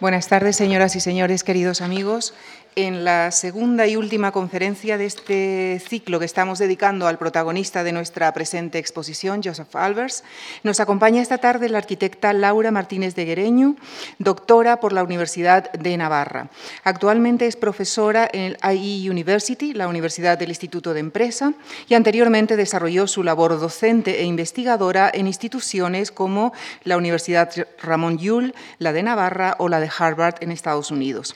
Buenas tardes, señoras y señores, queridos amigos en la segunda y última conferencia de este ciclo que estamos dedicando al protagonista de nuestra presente exposición, Joseph Albers. Nos acompaña esta tarde la arquitecta Laura Martínez de Guereño, doctora por la Universidad de Navarra. Actualmente es profesora en el IE University, la Universidad del Instituto de Empresa, y anteriormente desarrolló su labor docente e investigadora en instituciones como la Universidad Ramón Llull, la de Navarra o la de Harvard en Estados Unidos.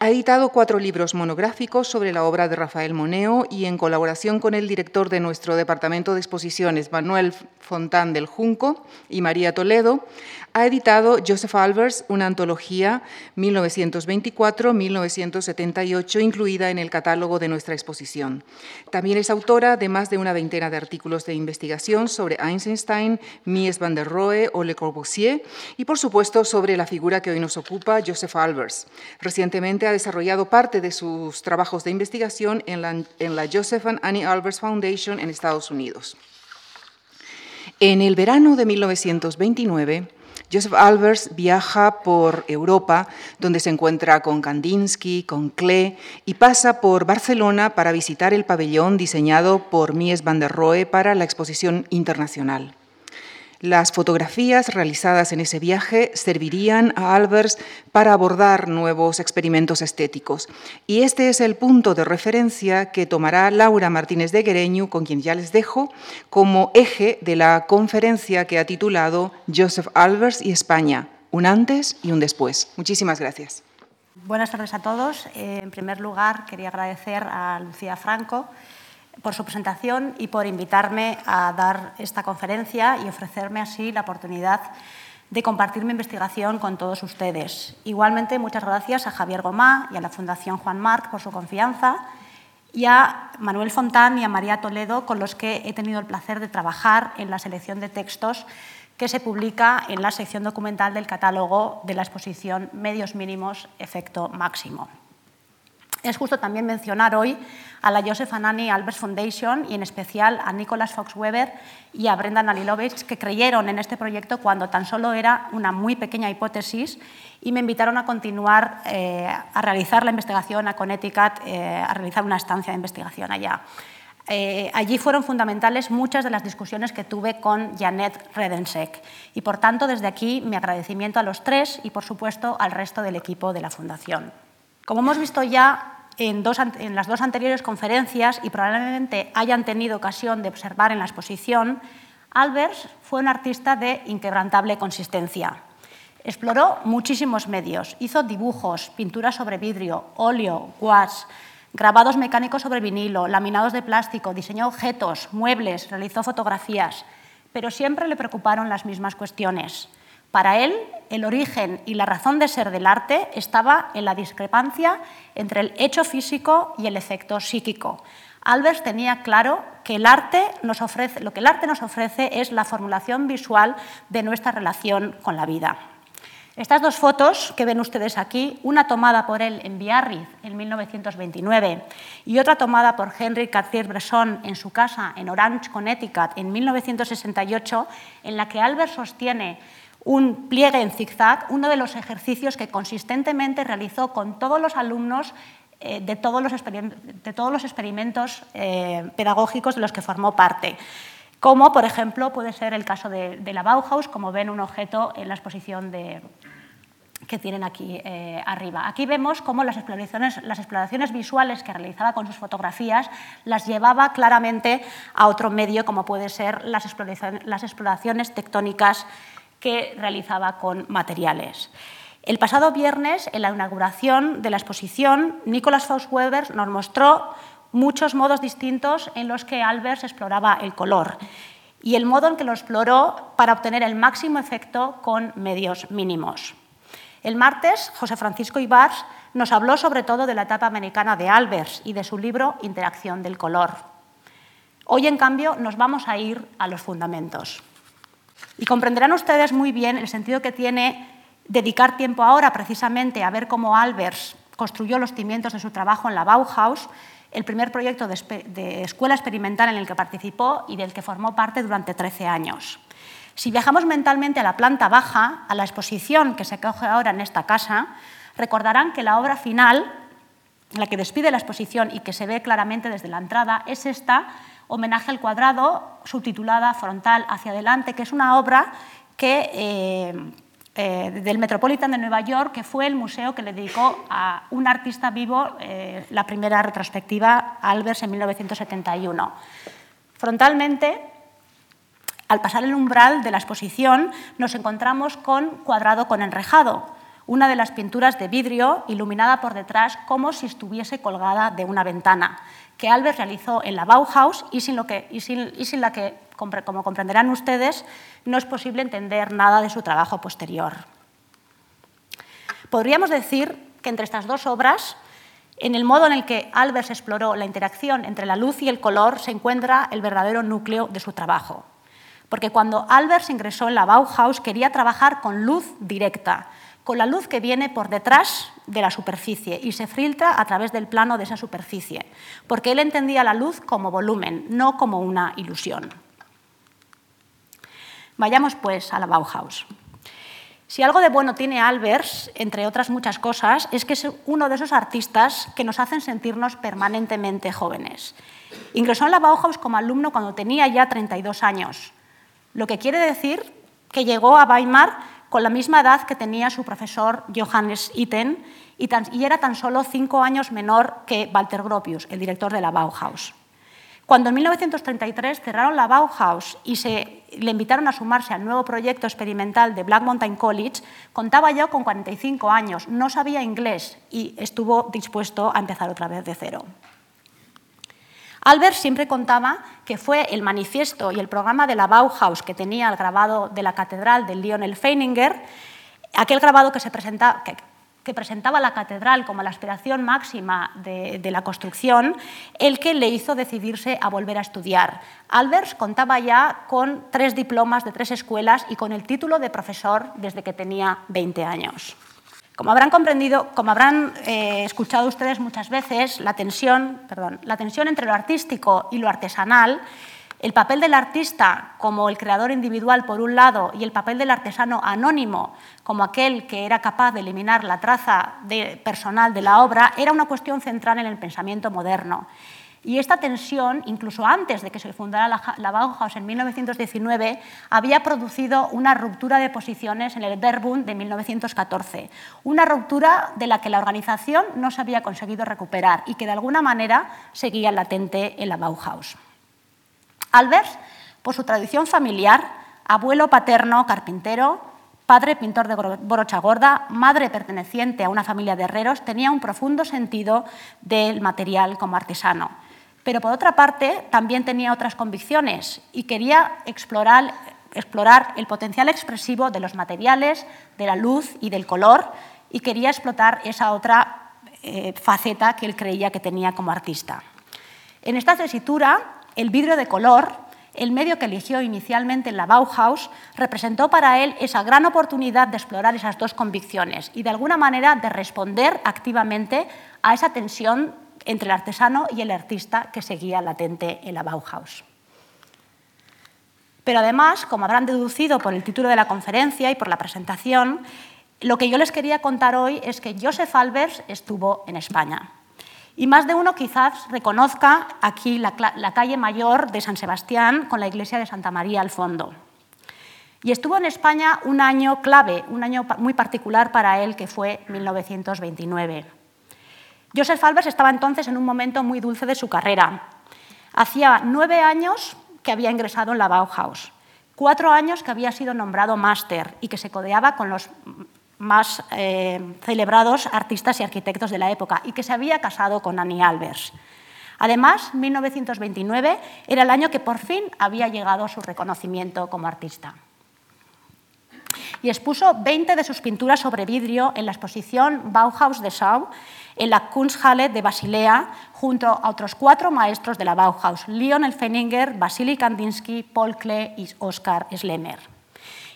Ha editado cuatro libros monográficos sobre la obra de Rafael Moneo y en colaboración con el director de nuestro departamento de exposiciones, Manuel Fontán del Junco y María Toledo, ha editado Joseph Albers una antología 1924-1978 incluida en el catálogo de nuestra exposición. También es autora de más de una veintena de artículos de investigación sobre Einstein, Mies van der Rohe o Le Corbusier y, por supuesto, sobre la figura que hoy nos ocupa, Joseph Albers. Recientemente ha desarrollado parte de sus trabajos de investigación en la, Joseph and Annie Albers Foundation en Estados Unidos. En el verano de 1929, Joseph Albers viaja por Europa, donde se encuentra con Kandinsky, con Klee, y pasa por Barcelona para visitar el pabellón diseñado por Mies van der Rohe para la exposición internacional. Las fotografías realizadas en ese viaje servirían a Albers para abordar nuevos experimentos estéticos. Y este es el punto de referencia que tomará Laura Martínez de Guereño, con quien ya les dejo, como eje de la conferencia que ha titulado Joseph Albers y España, un antes y un después. Muchísimas gracias. Buenas tardes a todos. Eh, en primer lugar, quería agradecer a Lucía Franco por su presentación y por invitarme a dar esta conferencia y ofrecerme así la oportunidad de compartir mi investigación con todos ustedes. Igualmente, muchas gracias a Javier Gomá y a la Fundación Juan Marc por su confianza y a Manuel Fontán y a María Toledo, con los que he tenido el placer de trabajar en la selección de textos que se publica en la sección documental del catálogo de la exposición Medios Mínimos, Efecto Máximo. Es justo también mencionar hoy a la Joseph Anani Albers Foundation y en especial a Nicholas Fox Weber y a Brendan Alilovich que creyeron en este proyecto cuando tan solo era una muy pequeña hipótesis y me invitaron a continuar eh, a realizar la investigación a Connecticut, eh, a realizar una estancia de investigación allá. Eh, allí fueron fundamentales muchas de las discusiones que tuve con Janet Redensek y por tanto desde aquí mi agradecimiento a los tres y por supuesto al resto del equipo de la Fundación. Como hemos visto ya en, las dos anteriores conferencias y probablemente hayan tenido ocasión de observar en la exposición, Albers fue un artista de inquebrantable consistencia. Exploró muchísimos medios, hizo dibujos, pinturas sobre vidrio, óleo, gouache, grabados mecánicos sobre vinilo, laminados de plástico, diseñó objetos, muebles, realizó fotografías, pero siempre le preocuparon las mismas cuestiones. Para él, el origen y la razón de ser del arte estaba en la discrepancia entre el hecho físico y el efecto psíquico. Albers tenía claro que el arte nos ofrece, lo que el arte nos ofrece es la formulación visual de nuestra relación con la vida. Estas dos fotos que ven ustedes aquí, una tomada por él en Biarritz en 1929 y otra tomada por Henry Cartier-Bresson en su casa en Orange, Connecticut en 1968, en la que Albers sostiene un pliegue en zigzag, uno de los ejercicios que consistentemente realizó con todos los alumnos eh, de, todos los de, todos los experimentos eh, pedagógicos de los que formó parte. Como, por ejemplo, puede ser el caso de, la Bauhaus, como ven un objeto en la exposición que tienen aquí eh, arriba. Aquí vemos cómo las exploraciones, las exploraciones, visuales que realizaba con sus fotografías las llevaba claramente a otro medio, como puede ser las exploraciones, las exploraciones tectónicas que realizaba con materiales. El pasado viernes, en la inauguración de la exposición, Nicolas Faust-Weber nos mostró muchos modos distintos en los que Albers exploraba el color y el modo en que lo exploró para obtener el máximo efecto con medios mínimos. El martes, José Francisco Ibars nos habló sobre todo de la etapa americana de Albers y de su libro Interacción del color. Hoy, en cambio, nos vamos a ir a los fundamentos. Y comprenderán ustedes muy bien el sentido que tiene dedicar tiempo ahora precisamente a ver cómo Albers construyó los cimientos de su trabajo en la Bauhaus, el primer proyecto de, escuela experimental en el que participó y del que formó parte durante 13 años. Si viajamos mentalmente a la planta baja, a la exposición que se coge ahora en esta casa, recordarán que la obra final, la que despide la exposición y que se ve claramente desde la entrada, es esta, Homenaje al cuadrado, subtitulada Frontal hacia adelante, que es una obra que... Eh, eh, del Metropolitan de Nueva York, que fue el museo que le dedicó a un artista vivo eh, la primera retrospectiva, Albers, en 1971. Frontalmente, al pasar el umbral de la exposición, nos encontramos con Cuadrado con enrejado, una de las pinturas de vidrio iluminada por detrás como si estuviese colgada de una ventana, que Albers realizó en la Bauhaus y sin, y sin la que como comprenderán ustedes, no es posible entender nada de su trabajo posterior. Podríamos decir que entre estas dos obras, en el modo en el que Albers exploró la interacción entre la luz y el color, se encuentra el verdadero núcleo de su trabajo. Porque cuando Albers ingresó en la Bauhaus quería trabajar con luz directa, con la luz que viene por detrás de la superficie y se filtra a través del plano de esa superficie, porque él entendía la luz como volumen, no como una ilusión. Vayamos pues a la Bauhaus. Si algo de bueno tiene Albers, entre otras muchas cosas, es que es uno de esos artistas que nos hacen sentirnos permanentemente jóvenes. Ingresó en la Bauhaus como alumno cuando tenía ya 32 años, lo que quiere decir que llegó a Weimar con la misma edad que tenía su profesor Johannes Itten y, era tan solo cinco años menor que Walter Gropius, el director de la Bauhaus. Cuando en 1933 cerraron la Bauhaus y se le invitaron a sumarse al nuevo proyecto experimental de Black Mountain College, contaba ya con 45 años, no sabía inglés y estuvo dispuesto a empezar otra vez de cero. Albert siempre contaba que fue el manifiesto y el programa de la Bauhaus que tenía el grabado de la catedral de Lionel Feininger, aquel grabado que se presenta, que presentaba la catedral como la aspiración máxima de, la construcción, el que le hizo decidirse a volver a estudiar. Albers contaba ya con tres diplomas de tres escuelas y con el título de profesor desde que tenía 20 años. Como habrán comprendido, como habrán eh, escuchado ustedes muchas veces, la tensión, perdón, la tensión entre lo artístico y lo artesanal el papel del artista como el creador individual por un lado y el papel del artesano anónimo como aquel que era capaz de eliminar la traza personal de la obra era una cuestión central en el pensamiento moderno. Y esta tensión, incluso antes de que se fundara la, Bauhaus en 1919, había producido una ruptura de posiciones en el Verbund de 1914. Una ruptura de la que la organización no se había conseguido recuperar y que de alguna manera seguía latente en la Bauhaus. Albers, por su tradición familiar, abuelo paterno carpintero, padre pintor de borocha gorda, madre perteneciente a una familia de herreros, tenía un profundo sentido del material como artesano. Pero por otra parte, también tenía otras convicciones y quería explorar, el potencial expresivo de los materiales, de la luz y del color, y quería explotar esa otra eh, faceta que él creía que tenía como artista. En esta tesitura, el vidrio de color, el medio que eligió inicialmente en la Bauhaus, representó para él esa gran oportunidad de explorar esas dos convicciones y de alguna manera de responder activamente a esa tensión entre el artesano y el artista que seguía latente en la Bauhaus. Pero además, como habrán deducido por el título de la conferencia y por la presentación, lo que yo les quería contar hoy es que Joseph Albers estuvo en España. Y más de uno quizás reconozca aquí la, calle mayor de San Sebastián con la iglesia de Santa María al fondo. Y estuvo en España un año clave, un año muy particular para él, que fue 1929. Joseph Albers estaba entonces en un momento muy dulce de su carrera. Hacía nueve años que había ingresado en la Bauhaus, cuatro años que había sido nombrado máster y que se codeaba con los más eh, celebrados artistas y arquitectos de la época y que se había casado con Annie Albers. Además, 1929 era el año que por fin había llegado su reconocimiento como artista. Y expuso 20 de sus pinturas sobre vidrio en la exposición Bauhaus de Schau en la Kunsthalle de Basilea, junto a otros cuatro maestros de la Bauhaus, Lionel Feininger, Vasily Kandinsky, Paul Klee y Oskar Schlemmer.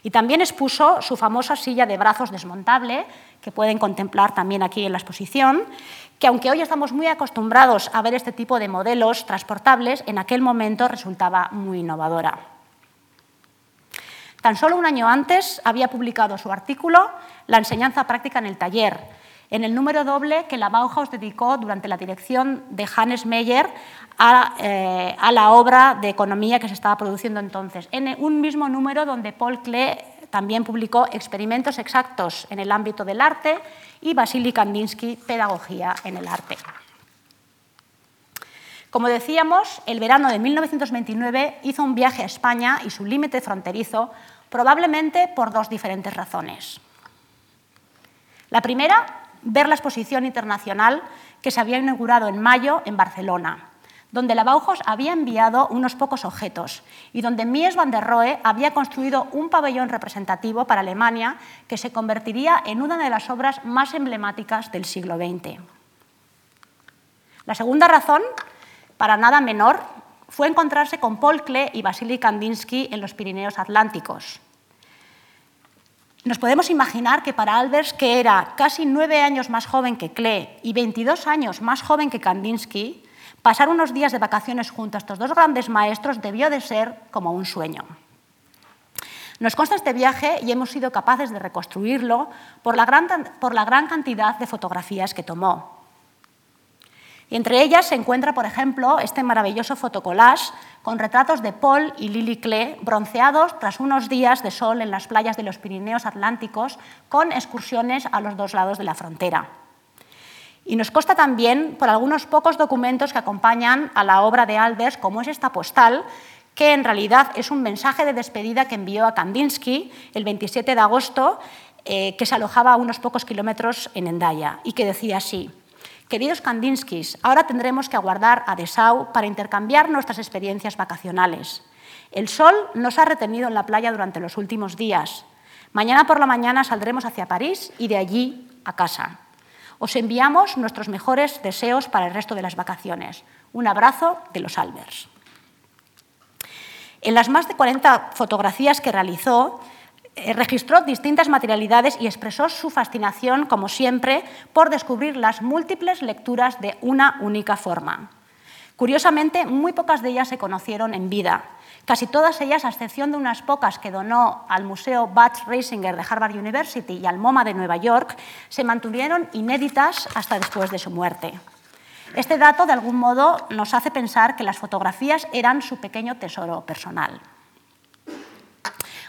Y también expuso su famosa silla de brazos desmontable, que pueden contemplar también aquí en la exposición, que aunque hoy estamos muy acostumbrados a ver este tipo de modelos transportables, en aquel momento resultaba muy innovadora. Tan solo un año antes había publicado su artículo La enseñanza práctica en el taller, en el número doble que la Bauhaus dedicó durante la dirección de Hannes Meyer a, eh, a, la obra de economía que se estaba produciendo entonces, en un mismo número donde Paul Klee también publicó Experimentos exactos en el ámbito del arte y Vasily Kandinsky, Pedagogía en el arte. Como decíamos, el verano de 1929 hizo un viaje a España y su límite fronterizo, probablemente por dos diferentes razones. La primera, ver la exposición internacional que se había inaugurado en mayo en Barcelona, donde la había enviado unos pocos objetos y donde Mies van der Rohe había construido un pabellón representativo para Alemania que se convertiría en una de las obras más emblemáticas del siglo XX. La segunda razón, para nada menor, fue encontrarse con Paul Klee y Vasily Kandinsky en los Pirineos Atlánticos. Nos podemos imaginar que para Albers, que era casi nueve años más joven que Klee y 22 años más joven que Kandinsky, pasar unos días de vacaciones junto a estos dos grandes maestros debió de ser como un sueño. Nos consta este viaje y hemos sido capaces de reconstruirlo por la gran, por la gran cantidad de fotografías que tomó. Entre ellas se encuentra, por ejemplo, este maravilloso fotocollage con retratos de Paul y Lily Klee bronceados tras unos días de sol en las playas de los Pirineos Atlánticos con excursiones a los dos lados de la frontera. Y nos consta también por algunos pocos documentos que acompañan a la obra de Albers, como es esta postal, que en realidad es un mensaje de despedida que envió a Kandinsky el 27 de agosto, eh, que se alojaba a unos pocos kilómetros en Endaya, y que decía así, Queridos Kandinskis, ahora tendremos que aguardar a Dessau para intercambiar nuestras experiencias vacacionales. El sol nos ha retenido en la playa durante los últimos días. Mañana por la mañana saldremos hacia París y de allí a casa. Os enviamos nuestros mejores deseos para el resto de las vacaciones. Un abrazo de los Albers. En las más de 40 fotografías que realizó, registró distintas materialidades y expresó su fascinación, como siempre, por descubrir las múltiples lecturas de una única forma. Curiosamente, muy pocas de ellas se conocieron en vida. Casi todas ellas, a excepción de unas pocas que donó al Museo Butch Reisinger de Harvard University y al MoMA de Nueva York, se mantuvieron inéditas hasta después de su muerte. Este dato, de algún modo, nos hace pensar que las fotografías eran su pequeño tesoro personal.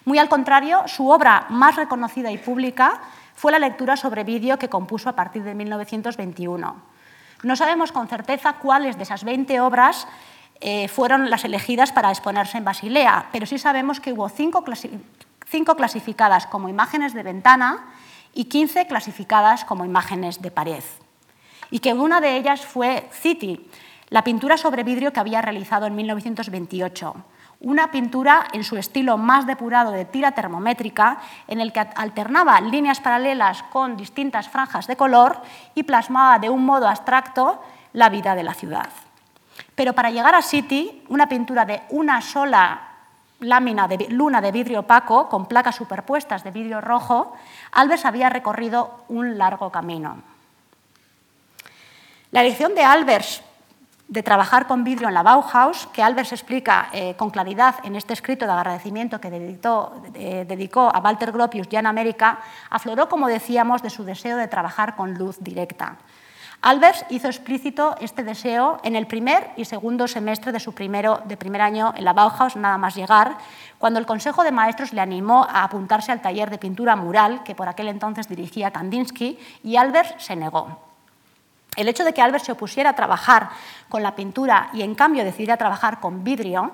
Muy al contrario, su obra más reconocida y pública fue la lectura sobre vídeo que compuso a partir de 1921. No sabemos con certeza cuáles de esas 20 obras eh, fueron las elegidas para exponerse en Basilea, pero sí sabemos que hubo cinco, cinco clasificadas como imágenes de ventana y 15 clasificadas como imágenes de pared. Y que una de ellas fue City, la pintura sobre vidrio que había realizado en 1928 una pintura en su estilo más depurado de tira termométrica, en el que alternaba líneas paralelas con distintas franjas de color y plasmaba de un modo abstracto la vida de la ciudad. Pero para llegar a City, una pintura de una sola lámina de luna de vidrio opaco con placas superpuestas de vidrio rojo, Albers había recorrido un largo camino. La elección de Albers de trabajar con vidrio en la Bauhaus, que Albers explica eh, con claridad en este escrito de agradecimiento que eh, dedicó a Walter Gropius ya en América, afloró, como decíamos, de su deseo de trabajar con luz directa. Albers hizo explícito este deseo en el primer y segundo semestre de su primero, de primer año en la Bauhaus, nada más llegar, cuando el Consejo de Maestros le animó a apuntarse al taller de pintura mural que por aquel entonces dirigía Kandinsky y Albers se negó. El hecho de que Albert se opusiera a trabajar con la pintura y en cambio decidiera trabajar con vidrio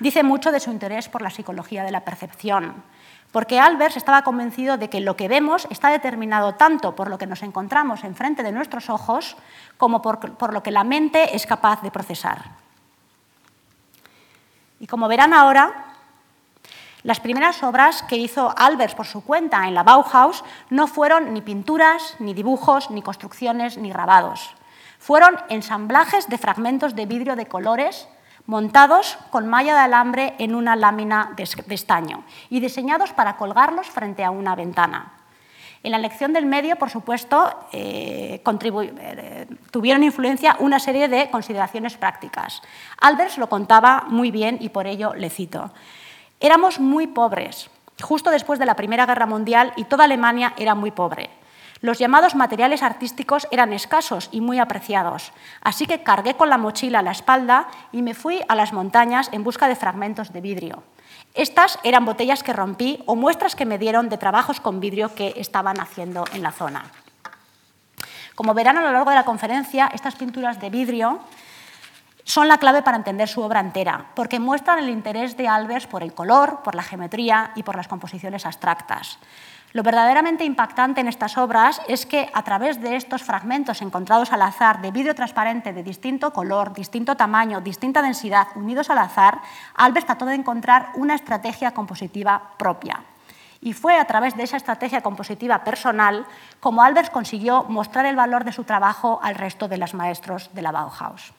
dice mucho de su interés por la psicología de la percepción, porque Albert estaba convencido de que lo que vemos está determinado tanto por lo que nos encontramos enfrente de nuestros ojos como por, por lo que la mente es capaz de procesar. Y como verán ahora, las primeras obras que hizo Albers por su cuenta en la Bauhaus no fueron ni pinturas, ni dibujos, ni construcciones, ni grabados. Fueron ensamblajes de fragmentos de vidrio de colores montados con malla de alambre en una lámina de estaño y diseñados para colgarlos frente a una ventana. En la elección del medio, por supuesto, eh, eh, tuvieron influencia una serie de consideraciones prácticas. Albers lo contaba muy bien y por ello le cito. Éramos muy pobres. justo después de la Primera Guerra Mundial y toda Alemania era muy pobre. Los llamados materiales artísticos eran escasos y muy apreciados, así que cargué con la mochila a la espalda y me fui a las montañas en busca de fragmentos de vidrio. Estas eran botellas que rompí o muestras que me dieron de trabajos con vidrio que estaban haciendo en la zona. Como verán a lo largo de la conferencia, estas pinturas de vidrio son la clave para entender su obra entera, porque muestran el interés de Albers por el color, por la geometría y por las composiciones abstractas. Lo verdaderamente impactante en estas obras es que a través de estos fragmentos encontrados al azar de vidrio transparente de distinto color, distinto tamaño, distinta densidad, unidos al azar, Albers trató de encontrar una estrategia compositiva propia. Y fue a través de esa estrategia compositiva personal como Albers consiguió mostrar el valor de su trabajo al resto de los maestros de la Bauhaus.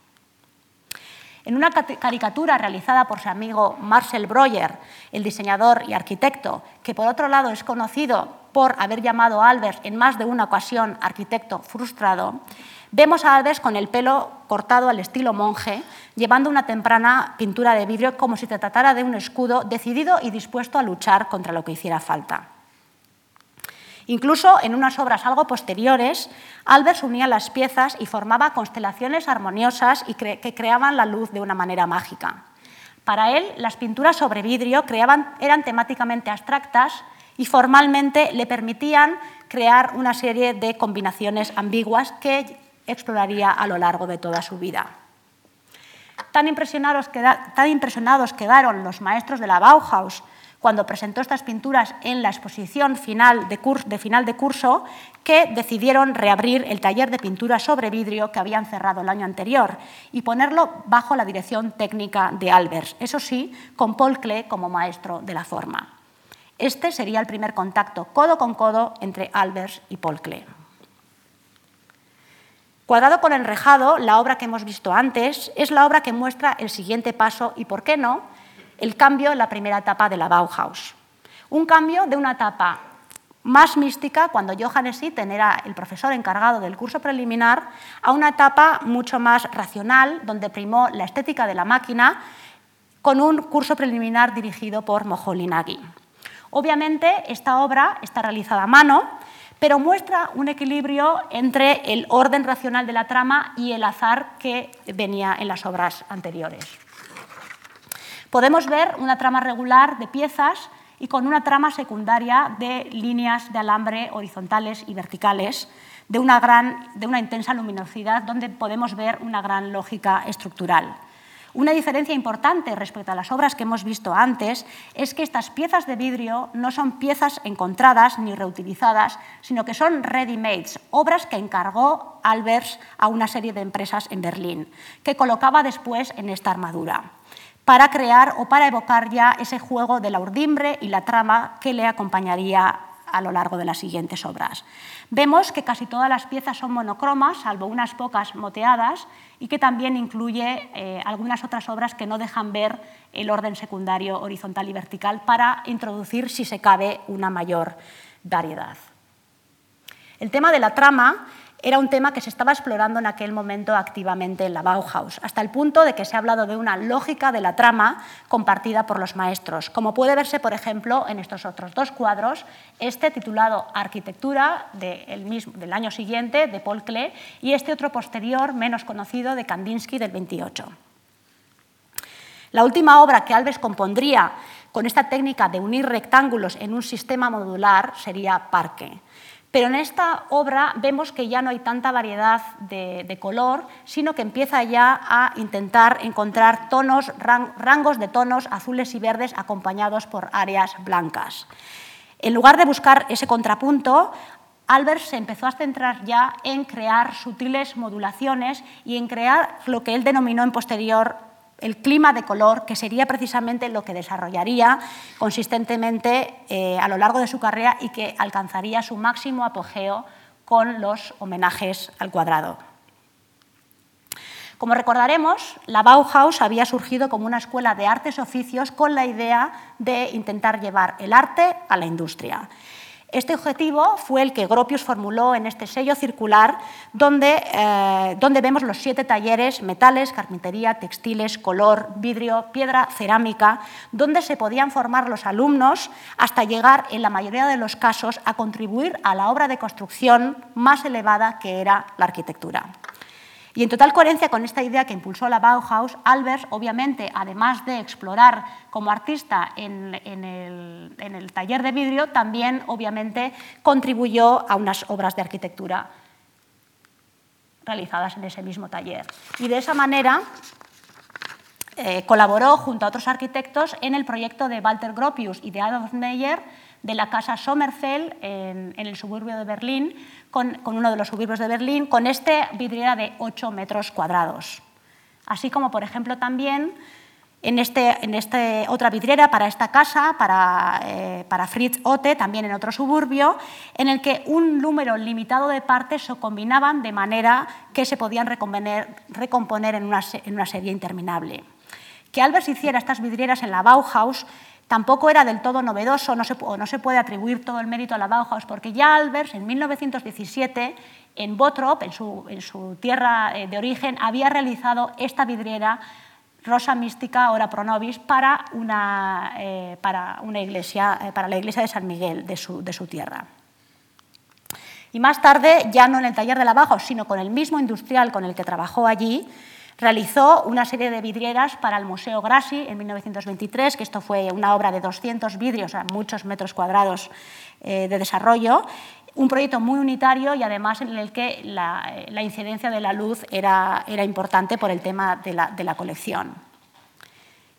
En una caricatura realizada por su amigo Marcel Breuer, el diseñador y arquitecto, que por otro lado es conocido por haber llamado a Albers en más de una ocasión arquitecto frustrado, vemos a Albers con el pelo cortado al estilo monje, llevando una temprana pintura de vidrio como si se tratara de un escudo decidido y dispuesto a luchar contra lo que hiciera falta. Incluso en unas obras algo posteriores, Albers unía las piezas y formaba constelaciones armoniosas que creaban la luz de una manera mágica. Para él, las pinturas sobre vidrio eran temáticamente abstractas y formalmente le permitían crear una serie de combinaciones ambiguas que exploraría a lo largo de toda su vida. Tan impresionados quedaron los maestros de la Bauhaus cuando presentó estas pinturas en la exposición final de, de, final de curso que decidieron reabrir el taller de pintura sobre vidrio que habían cerrado el año anterior y ponerlo bajo la dirección técnica de Albers, eso sí, con Paul Klee como maestro de la forma. Este sería el primer contacto codo con codo entre Albers y Paul Klee. Cuadrado con enrejado, la obra que hemos visto antes, es la obra que muestra el siguiente paso y, por qué no, el cambio en la primera etapa de la Bauhaus. Un cambio de una etapa más mística, cuando Johannes Itten era el profesor encargado del curso preliminar, a una etapa mucho más racional, donde primó la estética de la máquina, con un curso preliminar dirigido por Moholy-Nagy. Obviamente, esta obra está realizada a mano, pero muestra un equilibrio entre el orden racional de la trama y el azar que venía en las obras anteriores. Podemos ver una trama regular de piezas y con una trama secundaria de líneas de alambre horizontales y verticales de una, gran, de una intensa luminosidad donde podemos ver una gran lógica estructural. Una diferencia importante respecto a las obras que hemos visto antes es que estas piezas de vidrio no son piezas encontradas ni reutilizadas, sino que son ready-mades, obras que encargó Albers a una serie de empresas en Berlín, que colocaba después en esta armadura para crear o para evocar ya ese juego de la urdimbre y la trama que le acompañaría a lo largo de las siguientes obras. Vemos que casi todas las piezas son monocromas, salvo unas pocas moteadas, y que también incluye eh, algunas otras obras que no dejan ver el orden secundario horizontal y vertical para introducir, si se cabe, una mayor variedad. El tema de la trama era un tema que se estaba explorando en aquel momento activamente en la Bauhaus, hasta el punto de que se ha hablado de una lógica de la trama compartida por los maestros, como puede verse, por ejemplo, en estos otros dos cuadros, este titulado Arquitectura del año siguiente, de Paul Klee, y este otro posterior, menos conocido, de Kandinsky, del 28. La última obra que Alves compondría con esta técnica de unir rectángulos en un sistema modular sería Parque. Pero en esta obra vemos que ya no hay tanta variedad de, color, sino que empieza ya a intentar encontrar tonos, rangos de tonos azules y verdes acompañados por áreas blancas. En lugar de buscar ese contrapunto, Albert se empezó a centrar ya en crear sutiles modulaciones y en crear lo que él denominó en posterior el clima de color, que sería precisamente lo que desarrollaría consistentemente eh, a lo largo de su carrera y que alcanzaría su máximo apogeo con los homenajes al cuadrado. Como recordaremos, la Bauhaus había surgido como una escuela de artes oficios con la idea de intentar llevar el arte a la industria. Este objetivo fue el que Gropius formuló en este sello circular, donde, eh, donde vemos los siete talleres, metales, carpintería, textiles, color, vidrio, piedra, cerámica, donde se podían formar los alumnos hasta llegar, en la mayoría de los casos, a contribuir a la obra de construcción más elevada que era la arquitectura. Y en total coherencia con esta idea que impulsó la Bauhaus, Albers, obviamente, además de explorar como artista en, el, taller de vidrio, también, obviamente, contribuyó a unas obras de arquitectura realizadas en ese mismo taller. Y de esa manera eh, colaboró junto a otros arquitectos en el proyecto de Walter Gropius y de Adolf Meyer de la casa Sommerfeld en, el suburbio de Berlín, con, uno de los suburbios de Berlín, con esta vidriera de 8 metros cuadrados. Así como, por ejemplo, también en, este, en este otra vidriera para esta casa, para, eh, para, Fritz Otte, también en otro suburbio, en el que un número limitado de partes se combinaban de manera que se podían recomponer, en, una, en, una, serie interminable. Que Albers hiciera estas vidrieras en la Bauhaus Tampoco era del todo novedoso, no se, no se puede atribuir todo el mérito a la Bauhaus, porque ya Albers en 1917 en Bottrop, en su, tierra eh, de origen, había realizado esta vidriera Rosa Mística, Ora Pronovis, para una, eh, iglesia, eh, para la iglesia de San Miguel de su, su, tierra. Y más tarde, ya no en el taller de la Bauhaus, sino con el mismo industrial con el que trabajó allí, Realizó una serie de vidrieras para el Museo Grassi en 1923, que esto fue una obra de 200 vidrios, a muchos metros cuadrados eh, de desarrollo, un proyecto muy unitario y además en el que la, incidencia de la luz era, era, importante por el tema de la, de la colección.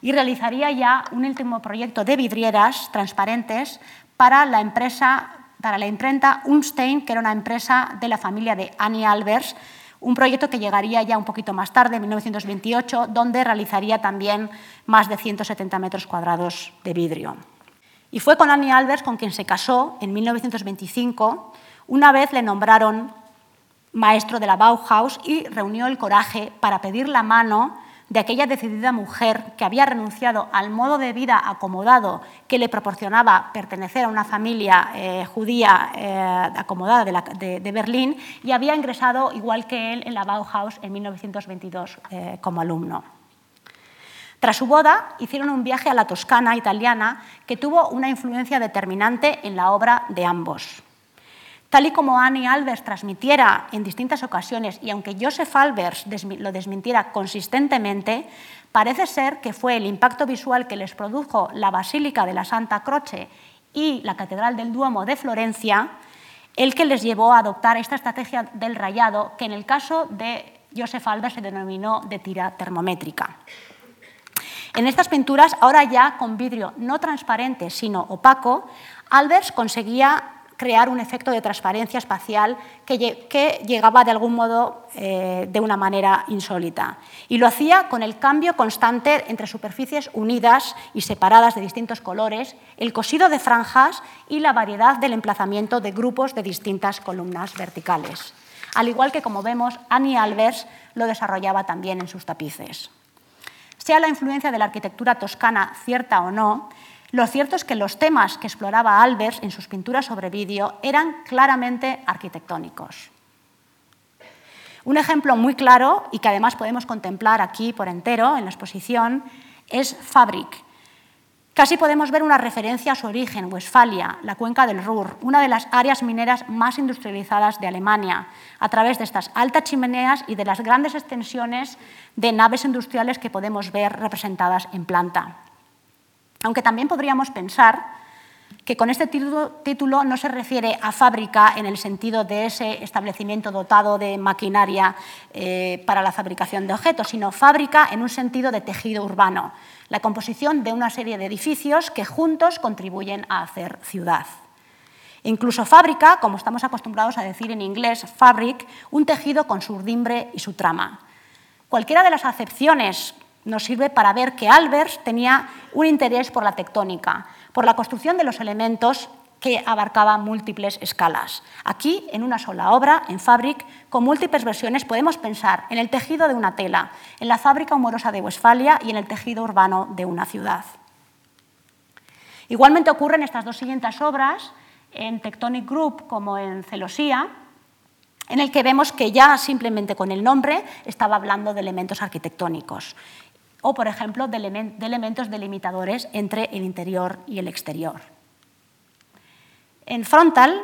Y realizaría ya un último proyecto de vidrieras transparentes para la empresa para la imprenta Unstein, que era una empresa de la familia de Annie Albers, un proyecto que llegaría ya un poquito más tarde, en 1928, donde realizaría también más de 170 metros cuadrados de vidrio. Y fue con Annie Albers con quien se casó en 1925. Una vez le nombraron maestro de la Bauhaus y reunió el coraje para pedir la mano de aquella decidida mujer que había renunciado al modo de vida acomodado que le proporcionaba pertenecer a una familia eh, judía eh, acomodada de, Berlín y había ingresado, igual que él, en la Bauhaus en 1922 eh, como alumno. Tras su boda, hicieron un viaje a la Toscana italiana que tuvo una influencia determinante en la obra de ambos. Tal y como Annie Albers transmitiera en distintas ocasiones, y aunque Joseph Albers lo desmintiera consistentemente, parece ser que fue el impacto visual que les produjo la Basílica de la Santa Croce y la Catedral del Duomo de Florencia el que les llevó a adoptar esta estrategia del rayado, que en el caso de Joseph Albers se denominó de tira termométrica. En estas pinturas, ahora ya con vidrio no transparente, sino opaco, Albers conseguía crear un efecto de transparencia espacial que, llegaba de algún modo eh, de una manera insólita. Y lo hacía con el cambio constante entre superficies unidas y separadas de distintos colores, el cosido de franjas y la variedad del emplazamiento de grupos de distintas columnas verticales. Al igual que, como vemos, Annie Albers lo desarrollaba también en sus tapices. Sea la influencia de la arquitectura toscana cierta o no, lo cierto es que los temas que exploraba Albers en sus pinturas sobre vídeo eran claramente arquitectónicos. Un ejemplo muy claro, y que además podemos contemplar aquí por entero en la exposición, es Fabrik. Casi podemos ver una referencia a su origen, Westfalia, la cuenca del Ruhr, una de las áreas mineras más industrializadas de Alemania, a través de estas altas chimeneas y de las grandes extensiones de naves industriales que podemos ver representadas en planta. Aunque también podríamos pensar que con este título no se refiere a fábrica en el sentido de ese establecimiento dotado de maquinaria eh, para la fabricación de objetos, sino fábrica en un sentido de tejido urbano, la composición de una serie de edificios que juntos contribuyen a hacer ciudad. incluso fábrica, como estamos acostumbrados a decir en inglés, fabric, un tejido con su urdimbre y su trama. Cualquiera de las acepciones nos sirve para ver que Albers tenía un interés por la tectónica, por la construcción de los elementos que abarcaba múltiples escalas. Aquí, en una sola obra, en Fabric, con múltiples versiones, podemos pensar en el tejido de una tela, en la fábrica humorosa de Westfalia y en el tejido urbano de una ciudad. Igualmente ocurre en estas dos siguientes obras, en Tectonic Group como en Celosía, en el que vemos que ya simplemente con el nombre estaba hablando de elementos arquitectónicos o, por ejemplo, de, elementos delimitadores entre el interior y el exterior. En Frontal,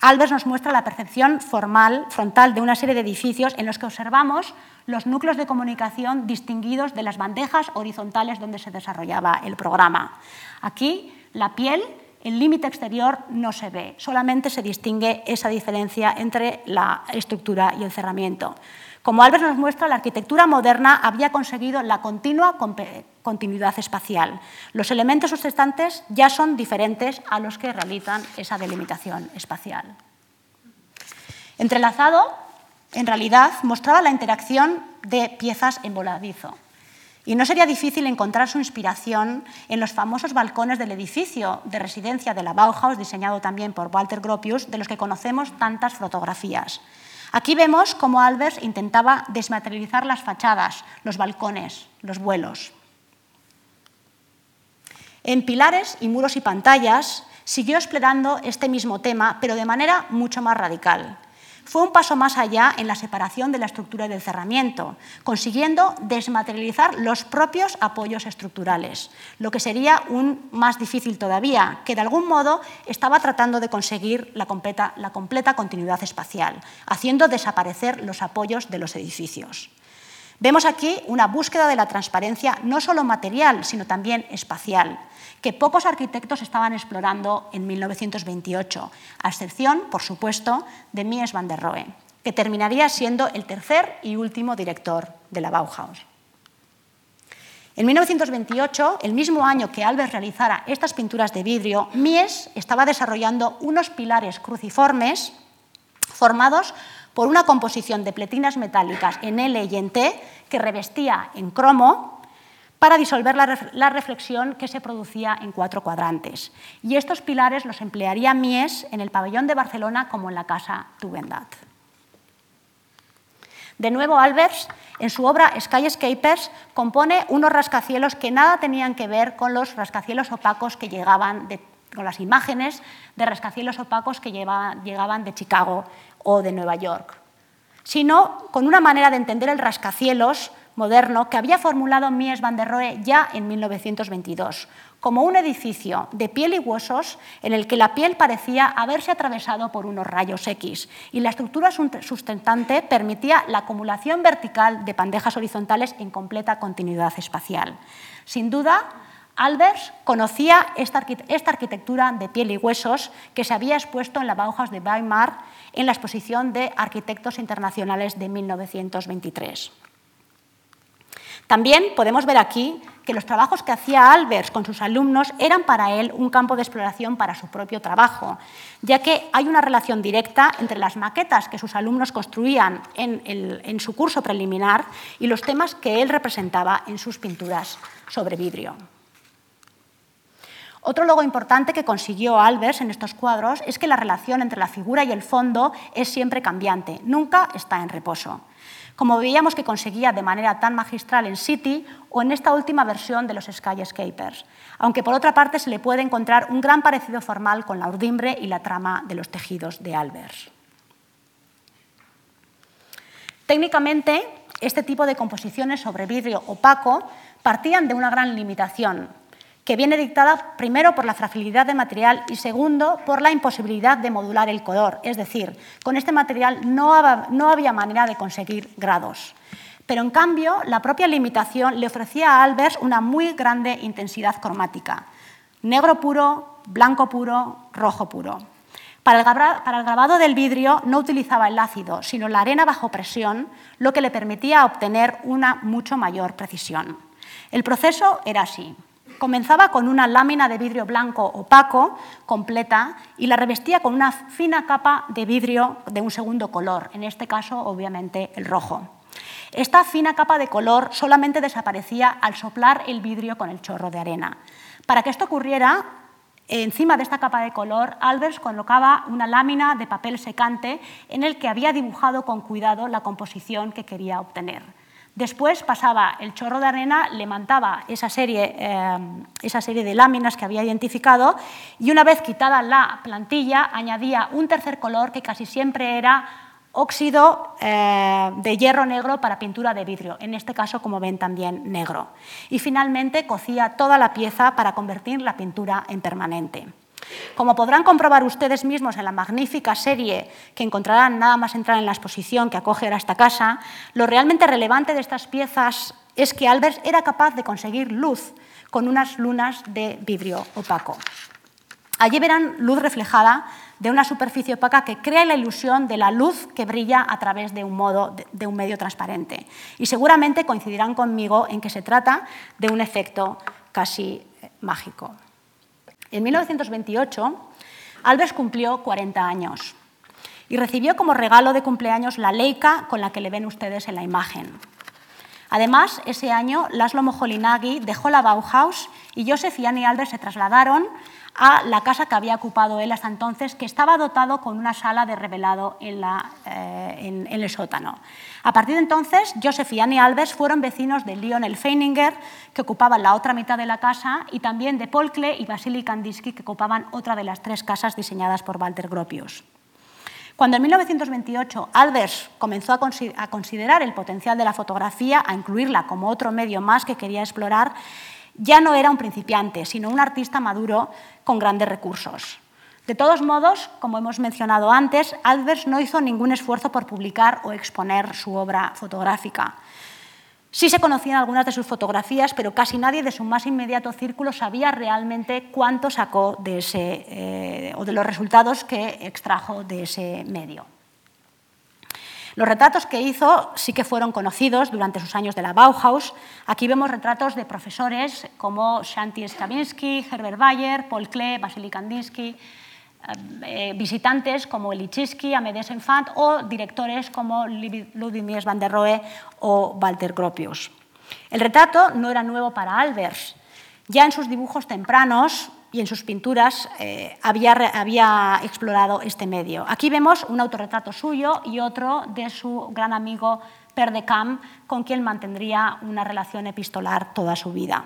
Albers nos muestra la percepción formal, frontal de una serie de edificios en los que observamos los núcleos de comunicación distinguidos de las bandejas horizontales donde se desarrollaba el programa. Aquí, la piel el límite exterior no se ve, solamente se distingue esa diferencia entre la estructura y el cerramiento. Como Albert nos muestra, la arquitectura moderna había conseguido la continua continuidad espacial. Los elementos sustentantes ya son diferentes a los que realizan esa delimitación espacial. Entrelazado, en realidad, mostraba la interacción de piezas en voladizo. Y no sería difícil encontrar su inspiración en los famosos balcones del edificio de residencia de la Bauhaus, diseñado también por Walter Gropius, de los que conocemos tantas fotografías. Aquí vemos cómo Albers intentaba desmaterializar las fachadas, los balcones, los vuelos. En pilares y muros y pantallas siguió explorando este mismo tema, pero de manera mucho más radical fue un paso más allá en la separación de la estructura y del cerramiento, consiguiendo desmaterializar los propios apoyos estructurales, lo que sería un más difícil todavía, que de algún modo estaba tratando de conseguir la completa, la completa continuidad espacial, haciendo desaparecer los apoyos de los edificios. Vemos aquí una búsqueda de la transparencia no solo material, sino también espacial, que pocos arquitectos estaban explorando en 1928, a excepción, por supuesto, de Mies van der Rohe, que terminaría siendo el tercer y último director de la Bauhaus. En 1928, el mismo año que Albert realizara estas pinturas de vidrio, Mies estaba desarrollando unos pilares cruciformes formados por una composición de pletinas metálicas en L y en T que revestía en cromo para disolver la, reflexión que se producía en cuatro cuadrantes. Y estos pilares los emplearía Mies en el pabellón de Barcelona como en la casa Tugendat. De nuevo, Albers, en su obra Skyscapers, compone unos rascacielos que nada tenían que ver con los rascacielos opacos que llegaban con las imágenes de rascacielos opacos que llegaban de Chicago o de Nueva York, sino con una manera de entender el rascacielos moderno que había formulado Mies van der Rohe ya en 1922, como un edificio de piel y huesos en el que la piel parecía haberse atravesado por unos rayos X y la estructura sustentante permitía la acumulación vertical de bandejas horizontales en completa continuidad espacial. Sin duda, Albers conocía esta, esta, arquitectura de piel y huesos que se había expuesto en la Bauhaus de Weimar en la exposición de arquitectos internacionales de 1923. También podemos ver aquí que los trabajos que hacía Albers con sus alumnos eran para él un campo de exploración para su propio trabajo, ya que hay una relación directa entre las maquetas que sus alumnos construían en, su curso preliminar y los temas que él representaba en sus pinturas sobre vidrio. Otro logro importante que consiguió Albers en estos cuadros es que la relación entre la figura y el fondo es siempre cambiante, nunca está en reposo como veíamos que conseguía de manera tan magistral en City o en esta última versión de los Skyscapers, aunque por otra parte se le puede encontrar un gran parecido formal con la urdimbre y la trama de los tejidos de Albers. Técnicamente, este tipo de composiciones sobre vidrio opaco partían de una gran limitación, que viene dictada primero por la fragilidad del material y segundo por la imposibilidad de modular el color. Es decir, con este material no había manera de conseguir grados. Pero en cambio, la propia limitación le ofrecía a Albers una muy grande intensidad cromática. Negro puro, blanco puro, rojo puro. Para el, grabado del vidrio no utilizaba el ácido, sino la arena bajo presión, lo que le permitía obtener una mucho mayor precisión. El proceso era así. Comenzaba con una lámina de vidrio blanco opaco completa y la revestía con una fina capa de vidrio de un segundo color, en este caso obviamente el rojo. Esta fina capa de color solamente desaparecía al soplar el vidrio con el chorro de arena. Para que esto ocurriera, encima de esta capa de color, Albers colocaba una lámina de papel secante en el que había dibujado con cuidado la composición que quería obtener. Después pasaba el chorro de arena, levantaba esa serie, eh, esa serie de láminas que había identificado y una vez quitada la plantilla añadía un tercer color que casi siempre era óxido eh, de hierro negro para pintura de vidrio, en este caso, como ven, también negro. Y finalmente cocía toda la pieza para convertir la pintura en permanente. Como podrán comprobar ustedes mismos en la magnífica serie que encontrarán nada más entrar en la exposición que acoge a esta casa, lo realmente relevante de estas piezas es que Albers era capaz de conseguir luz con unas lunas de vidrio opaco. Allí verán luz reflejada de una superficie opaca que crea la ilusión de la luz que brilla a través de un, modo, de un medio transparente. Y seguramente coincidirán conmigo en que se trata de un efecto casi mágico. En 1928, Albers cumplió 40 años y recibió como regalo de cumpleaños la Leica con la que le ven ustedes en la imagen. Además, ese año Laszlo Moholy-Nagy dejó la Bauhaus y Joseph y Annie Albers se trasladaron a la casa que había ocupado él hasta entonces, que estaba dotado con una sala de revelado en, eh, el sótano. A partir de entonces, Joseph y Annie Alves fueron vecinos de Lionel Feininger, que ocupaban la otra mitad de la casa, y también de Paul Klee y Vasily Kandinsky, que ocupaban otra de las tres casas diseñadas por Walter Gropius. Cuando en 1928 Albers comenzó a considerar el potencial de la fotografía, a incluirla como otro medio más que quería explorar, ya no era un principiante, sino un artista maduro con grandes recursos. De todos modos, como hemos mencionado antes, Albers no hizo ningún esfuerzo por publicar o exponer su obra fotográfica. Sí se conocían algunas de sus fotografías, pero casi nadie de su más inmediato círculo sabía realmente cuánto sacó de ese, eh, o de los resultados que extrajo de ese medio. Los retratos que hizo sí que fueron conocidos durante sus años de la Bauhaus. Aquí vemos retratos de profesores como Shanti Stravinsky, Herbert Bayer, Paul Klee, Vasily Kandinsky, eh, visitantes como Lichitsky, Amédée Infant o directores como Ludwig van der Rohe o Walter Gropius. El retrato no era nuevo para Albers. Ya en sus dibujos tempranos y en sus pinturas eh, había, había, explorado este medio. Aquí vemos un autorretrato suyo y otro de su gran amigo Per de Camp, con quien mantendría una relación epistolar toda su vida.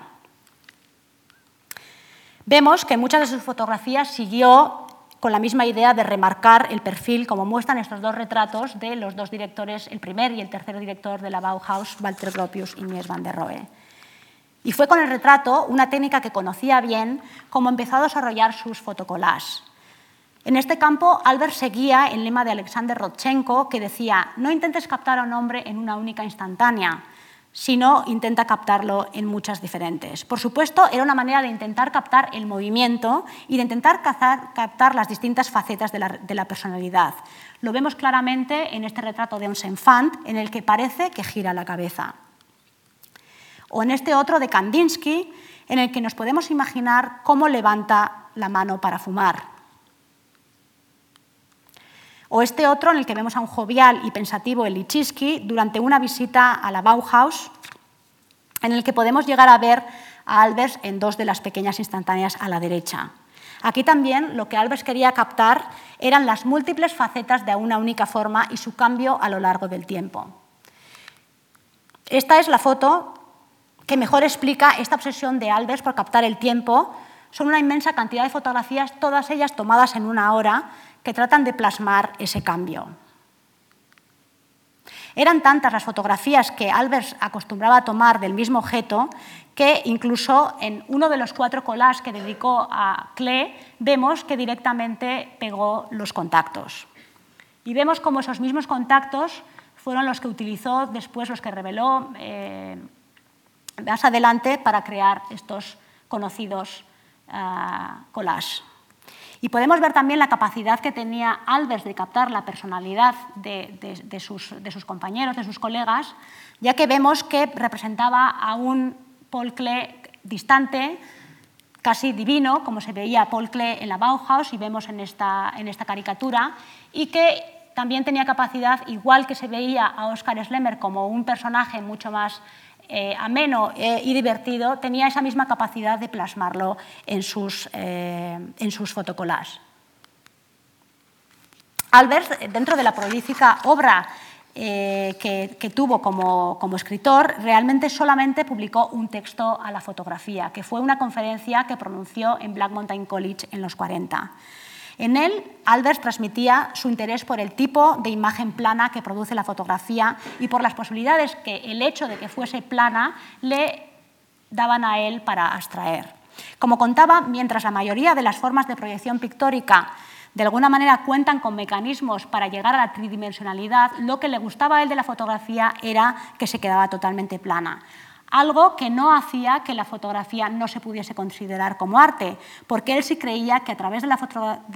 Vemos que muchas de sus fotografías siguió con la misma idea de remarcar el perfil, como muestran estos dos retratos de los dos directores, el primer y el tercer director de la Bauhaus, Walter Gropius y Mies van der Rohe. Y fue con el retrato, una técnica que conocía bien, como empezó a desarrollar sus fotocollages. En este campo, Albert seguía el lema de Alexander Rodchenko, que decía, no intentes captar a un hombre en una única instantánea, sino intenta captarlo en muchas diferentes. Por supuesto, era una manera de intentar captar el movimiento y de intentar captar las distintas facetas de la, de la, personalidad. Lo vemos claramente en este retrato de un Senfant, en el que parece que gira la cabeza o en este otro de Kandinsky, en el que nos podemos imaginar cómo levanta la mano para fumar. O este otro en el que vemos a un jovial y pensativo Elichitsky durante una visita a la Bauhaus, en el que podemos llegar a ver a Albers en dos de las pequeñas instantáneas a la derecha. Aquí también lo que Albers quería captar eran las múltiples facetas de una única forma y su cambio a lo largo del tiempo. Esta es la foto que mejor explica esta obsesión de Albers por captar el tiempo. Son una inmensa cantidad de fotografías, todas ellas tomadas en una hora, que tratan de plasmar ese cambio. Eran tantas las fotografías que Albers acostumbraba a tomar del mismo objeto que incluso en uno de los cuatro collages que dedicó a Klee vemos que directamente pegó los contactos. Y vemos cómo esos mismos contactos fueron los que utilizó después, los que reveló eh, más adelante para crear estos conocidos uh, collages. Y podemos ver también la capacidad que tenía Albers de captar la personalidad de, de, de, sus, de, sus, compañeros, de sus colegas, ya que vemos que representaba a un Paul Klee distante, casi divino, como se veía Paul Klee en la Bauhaus y vemos en esta, en esta caricatura, y que también tenía capacidad, igual que se veía a Oscar Schlemmer como un personaje mucho más eh, ameno eh, y divertido, tenía esa misma capacidad de plasmarlo en sus, eh, en sus. Albert, dentro de la prolífica obra eh, que, tuvo como, como, escritor, realmente solamente publicó un texto a la fotografía, que fue una conferencia que pronunció en Black Mountain College en los 40. En él, Albers transmitía su interés por el tipo de imagen plana que produce la fotografía y por las posibilidades que el hecho de que fuese plana le daban a él para abstraer. Como contaba, mientras la mayoría de las formas de proyección pictórica de alguna manera cuentan con mecanismos para llegar a la tridimensionalidad, lo que le gustaba a él de la fotografía era que se quedaba totalmente plana. Algo que no hacía que la fotografía no se pudiese considerar como arte, porque él sí creía que a través de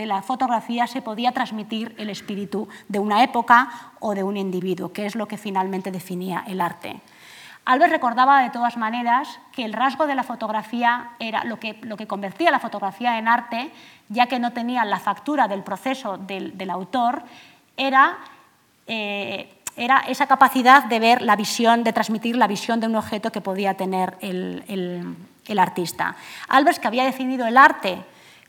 la, fotografía se podía transmitir el espíritu de una época o de un individuo, que es lo que finalmente definía el arte. Albert recordaba de todas maneras que el rasgo de la fotografía era lo que, lo que convertía la fotografía en arte, ya que no tenía la factura del proceso del, autor, era, eh, era, esa capacidad de ver la visión, de transmitir la visión de un objeto que podía tener el, el, artista. Albert, que había definido el arte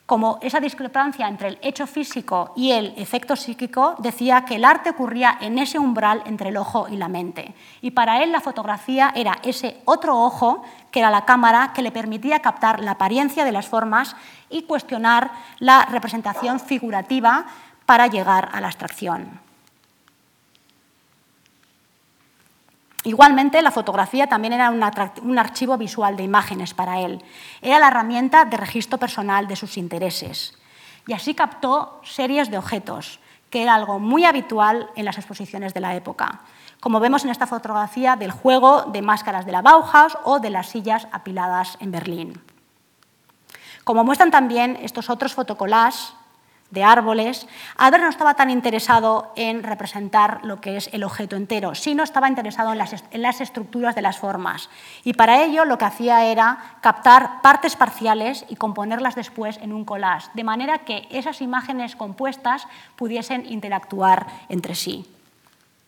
como esa discrepancia entre el hecho físico y el efecto psíquico, decía que el arte ocurría en ese umbral entre el ojo y la mente. Y para él la fotografía era ese otro ojo, que era la cámara, que le permitía captar la apariencia de las formas y cuestionar la representación figurativa para llegar a la abstracción. Igualmente, la fotografía también era un, archivo visual de imágenes para él. Era la herramienta de registro personal de sus intereses. Y así captó series de objetos, que era algo muy habitual en las exposiciones de la época, como vemos en esta fotografía del juego de máscaras de la Bauhaus o de las sillas apiladas en Berlín. Como muestran también estos otros fotocollages de árboles, Albert no estaba tan interesado en representar lo que es el objeto entero, sino estaba interesado en las, estructuras de las formas. Y para ello lo que hacía era captar partes parciales y componerlas después en un collage, de manera que esas imágenes compuestas pudiesen interactuar entre sí.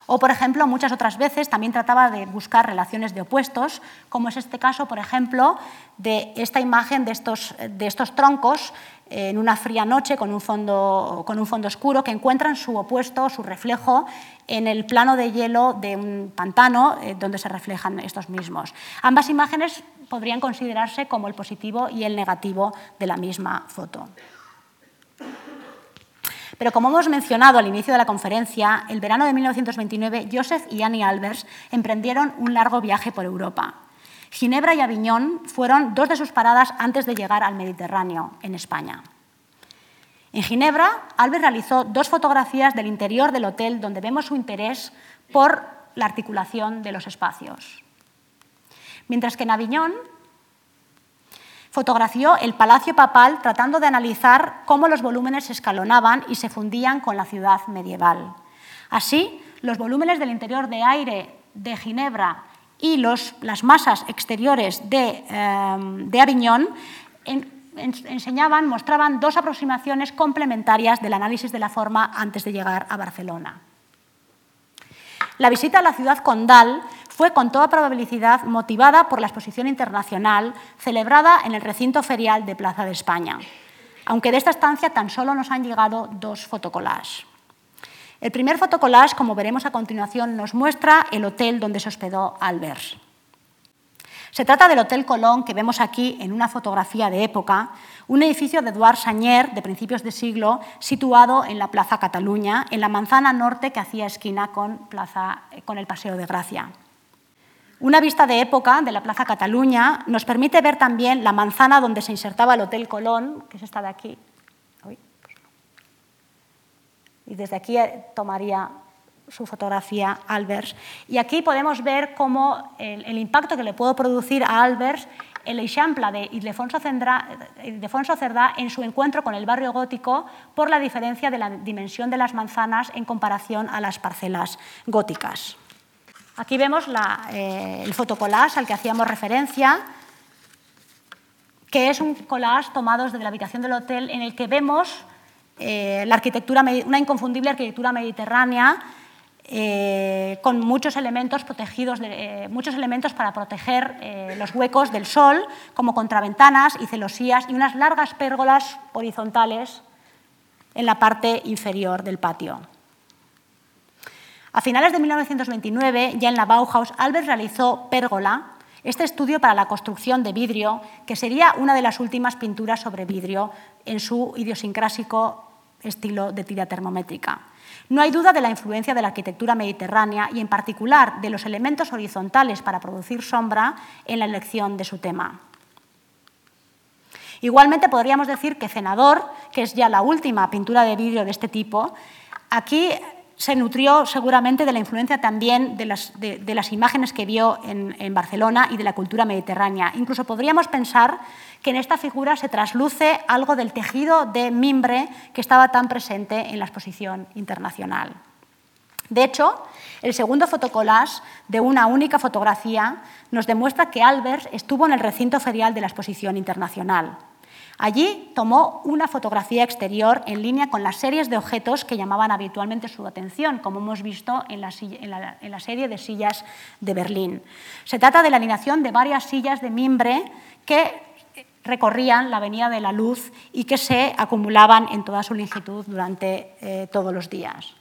O, por ejemplo, muchas otras veces también trataba de buscar relaciones de opuestos, como es este caso, por ejemplo, de esta imagen de estos, de estos troncos en una fría noche con un, fondo, con un fondo oscuro que encuentran su opuesto, su reflejo, en el plano de hielo de un pantano eh, donde se reflejan estos mismos. Ambas imágenes podrían considerarse como el positivo y el negativo de la misma foto. Pero como hemos mencionado al inicio de la conferencia, el verano de 1929, Joseph y Annie Albers emprendieron un largo viaje por Europa. Ginebra y Aviñón fueron dos de sus paradas antes de llegar al Mediterráneo, en España. En Ginebra, Albert realizó dos fotografías del interior del hotel donde vemos su interés por la articulación de los espacios. Mientras que en Aviñón fotografió el Palacio Papal tratando de analizar cómo los volúmenes se escalonaban y se fundían con la ciudad medieval. Así, los volúmenes del interior de aire de Ginebra y las masas exteriores de, eh, Aviñón enseñaban, mostraban dos aproximaciones complementarias del análisis de la forma antes de llegar a Barcelona. La visita a la ciudad condal fue con toda probabilidad motivada por la exposición internacional celebrada en el recinto ferial de Plaza de España, aunque de esta estancia tan solo nos han llegado dos fotocollages. El primer fotocollage, como veremos a continuación, nos muestra el hotel donde se hospedó Albers. Se trata del Hotel Colón que vemos aquí en una fotografía de época, un edificio de Eduard Sagnier de principios de siglo situado en la Plaza Cataluña, en la manzana norte que hacía esquina con, con el Paseo de Gracia. Una vista de época de la Plaza Cataluña nos permite ver también la manzana donde se insertaba el Hotel Colón, que es esta de aquí, y desde aquí eh, tomaría su fotografía Albers. Y aquí podemos ver cómo el, impacto que le puedo producir a Albers el ejemplo de Ildefonso Cerdá en su encuentro con el barrio gótico por la diferencia de la dimensión de las manzanas en comparación a las parcelas góticas. Aquí vemos eh, el fotocolás al que hacíamos referencia, que es un collage tomado desde la habitación del hotel en el que vemos eh, la arquitectura, una inconfundible arquitectura mediterránea eh, con muchos elementos protegidos, eh, muchos elementos para proteger los huecos del sol, como contraventanas y celosías y unas largas pérgolas horizontales en la parte inferior del patio. A finales de 1929, ya en la Bauhaus, Albert realizó Pérgola, este estudio para la construcción de vidrio, que sería una de las últimas pinturas sobre vidrio en su idiosincrásico estilo de tira termométrica. No hay duda de la influencia de la arquitectura mediterránea y, en particular, de los elementos horizontales para producir sombra en la elección de su tema. Igualmente podríamos decir que Cenador, que es ya la última pintura de vidrio de este tipo, aquí se nutrió seguramente de la influencia también de las, imágenes que vio en, Barcelona y de la cultura mediterránea. Incluso podríamos pensar que en esta figura se trasluce algo del tejido de mimbre que estaba tan presente en la exposición internacional. De hecho, el segundo fotocolage de una única fotografía nos demuestra que Albers estuvo en el recinto ferial de la exposición internacional. Allí tomó una fotografía exterior en línea con las series de objetos que llamaban habitualmente su atención, como hemos visto en la, serie de sillas de Berlín. Se trata de la alineación de varias sillas de mimbre que recorrían la Avenida de la Luz y que se acumulaban en toda su longitud durante eh, todos los días.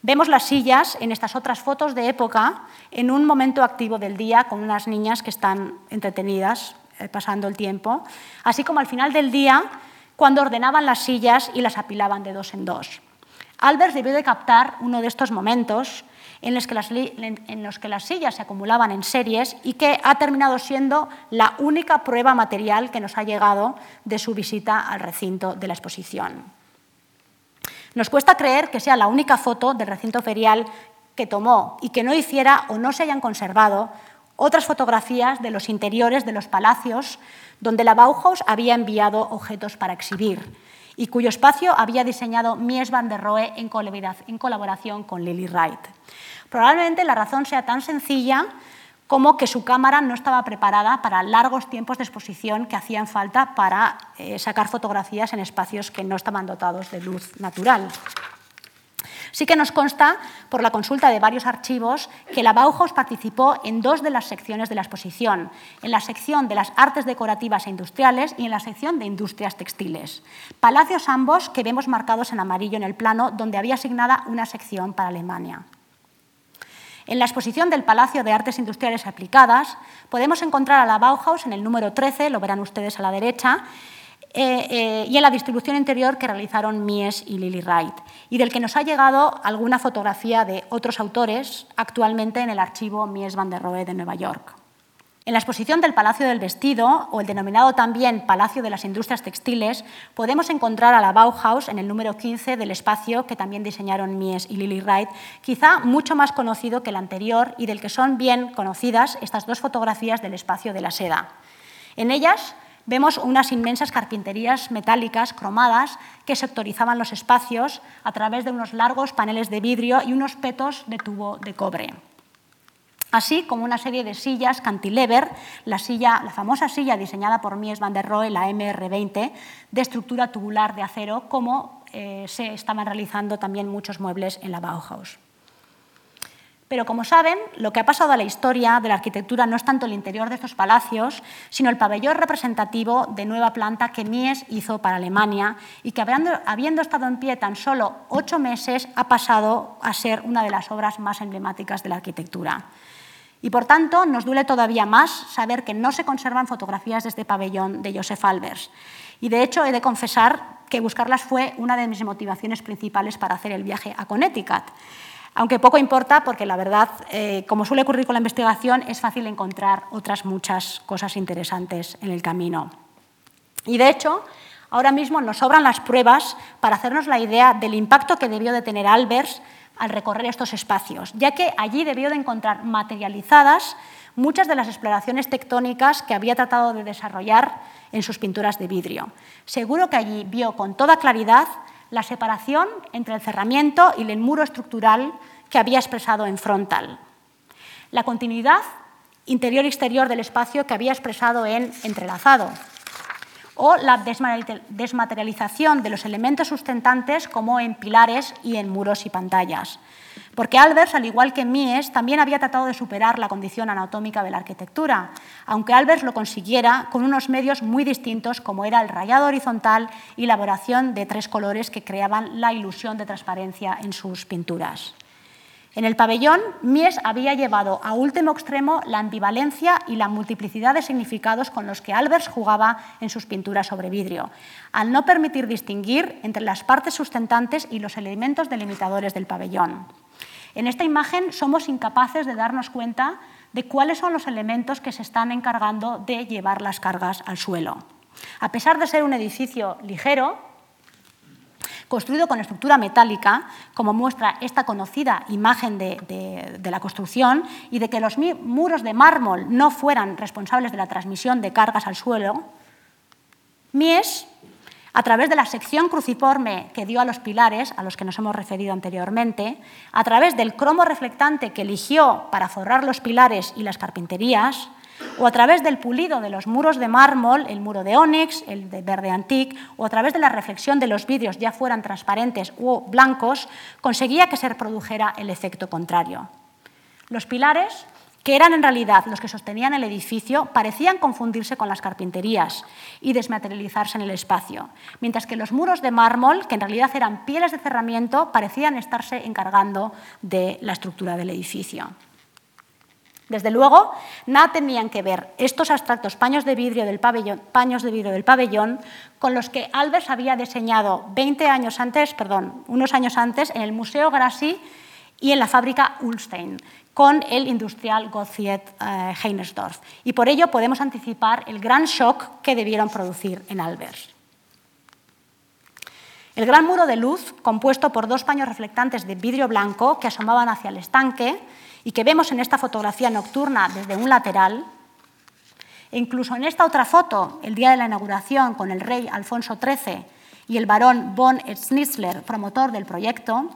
Vemos las sillas en estas otras fotos de época en un momento activo del día con unas niñas que están entretenidas pasando el tiempo, así como al final del día, cuando ordenaban las sillas y las apilaban de dos en dos. Albers debió de captar uno de estos momentos en los, que las, en los que las sillas se acumulaban en series y que ha terminado siendo la única prueba material que nos ha llegado de su visita al recinto de la exposición. Nos cuesta creer que sea la única foto del recinto ferial que tomó y que no hiciera o no se hayan conservado otras fotografías de los interiores de los palacios donde la Bauhaus había enviado objetos para exhibir y cuyo espacio había diseñado Mies van der Rohe en colaboración con Lily Wright. Probablemente la razón sea tan sencilla como que su cámara no estaba preparada para largos tiempos de exposición que hacían falta para eh, sacar fotografías en espacios que no estaban dotados de luz natural. Sí que nos consta, por la consulta de varios archivos, que la Bauhaus participó en dos de las secciones de la exposición, en la sección de las artes decorativas e industriales y en la sección de industrias textiles. Palacios ambos que vemos marcados en amarillo en el plano, donde había asignada una sección para Alemania. En la exposición del Palacio de Artes Industriales Aplicadas podemos encontrar a la Bauhaus en el número 13, lo verán ustedes a la derecha, eh, eh, y en la distribución interior que realizaron Mies y Lily Wright, y del que nos ha llegado alguna fotografía de otros autores actualmente en el archivo Mies van der Rohe de Nueva York. En la exposición del Palacio del Vestido, o el denominado también Palacio de las Industrias Textiles, podemos encontrar a la Bauhaus en el número 15 del espacio que también diseñaron Mies y Lily Wright, quizá mucho más conocido que el anterior y del que son bien conocidas estas dos fotografías del espacio de la seda. En ellas vemos unas inmensas carpinterías metálicas cromadas que sectorizaban los espacios a través de unos largos paneles de vidrio y unos petos de tubo de cobre así como una serie de sillas cantilever, la, silla, la famosa silla diseñada por Mies van der Rohe, la MR20, de estructura tubular de acero, como eh, se estaban realizando también muchos muebles en la Bauhaus. Pero como saben, lo que ha pasado a la historia de la arquitectura no es tanto el interior de estos palacios, sino el pabellón representativo de nueva planta que Mies hizo para Alemania y que, habiendo, estado en pie tan solo ocho meses, ha pasado a ser una de las obras más emblemáticas de la arquitectura. Y por tanto, nos duele todavía más saber que no se conservan fotografías de este pabellón de Joseph Albers. Y de hecho, he de confesar que buscarlas fue una de mis motivaciones principales para hacer el viaje a Connecticut aunque poco importa porque la verdad, eh, como suele ocurrir con la investigación, es fácil encontrar otras muchas cosas interesantes en el camino. Y de hecho, ahora mismo nos sobran las pruebas para hacernos la idea del impacto que debió de tener Albers al recorrer estos espacios, ya que allí debió de encontrar materializadas muchas de las exploraciones tectónicas que había tratado de desarrollar en sus pinturas de vidrio. Seguro que allí vio con toda claridad la separación entre el cerramiento y el muro estructural que había expresado en frontal, la continuidad interior-exterior del espacio que había expresado en entrelazado, o la desmaterialización de los elementos sustentantes como en pilares y en muros y pantallas. Porque Albers, al igual que Mies, también había tratado de superar la condición anatómica de la arquitectura, aunque Albers lo consiguiera con unos medios muy distintos como era el rayado horizontal y la elaboración de tres colores que creaban la ilusión de transparencia en sus pinturas. En el pabellón, Mies había llevado a último extremo la ambivalencia y la multiplicidad de significados con los que Albers jugaba en sus pinturas sobre vidrio, al no permitir distinguir entre las partes sustentantes y los elementos delimitadores del pabellón. En esta imagen somos incapaces de darnos cuenta de cuáles son los elementos que se están encargando de llevar las cargas al suelo. A pesar de ser un edificio ligero, construido con estructura metálica, como muestra esta conocida imagen de, la construcción, y de que los muros de mármol no fueran responsables de la transmisión de cargas al suelo, Mies, a través de la sección cruciforme que dio a los pilares, a los que nos hemos referido anteriormente, a través del cromo reflectante que eligió para forrar los pilares y las carpinterías, o a través del pulido de los muros de mármol, el muro de ónix, el de verde antique, o a través de la reflexión de los vidrios, ya fueran transparentes o blancos, conseguía que se reprodujera el efecto contrario. Los pilares, que eran en realidad los que sostenían el edificio, parecían confundirse con las carpinterías y desmaterializarse en el espacio, mientras que los muros de mármol, que en realidad eran pieles de cerramiento, parecían estarse encargando de la estructura del edificio. Desde luego, nada tenían que ver estos abstractos paños de vidrio del pabellón, paños de vidrio del pabellón con los que Albers había diseñado 20 años antes, perdón, unos años antes en el Museo Grassi y en la fábrica Ulstein con el industrial Gottfried eh, Heinersdorf. Y por ello podemos anticipar el gran shock que debieron producir en Albers. El gran muro de luz, compuesto por dos paños reflectantes de vidrio blanco que asomaban hacia el estanque, y que vemos en esta fotografía nocturna desde un lateral, e incluso en esta otra foto, el día de la inauguración con el rey Alfonso XIII y el barón von Schnitzler, promotor del proyecto,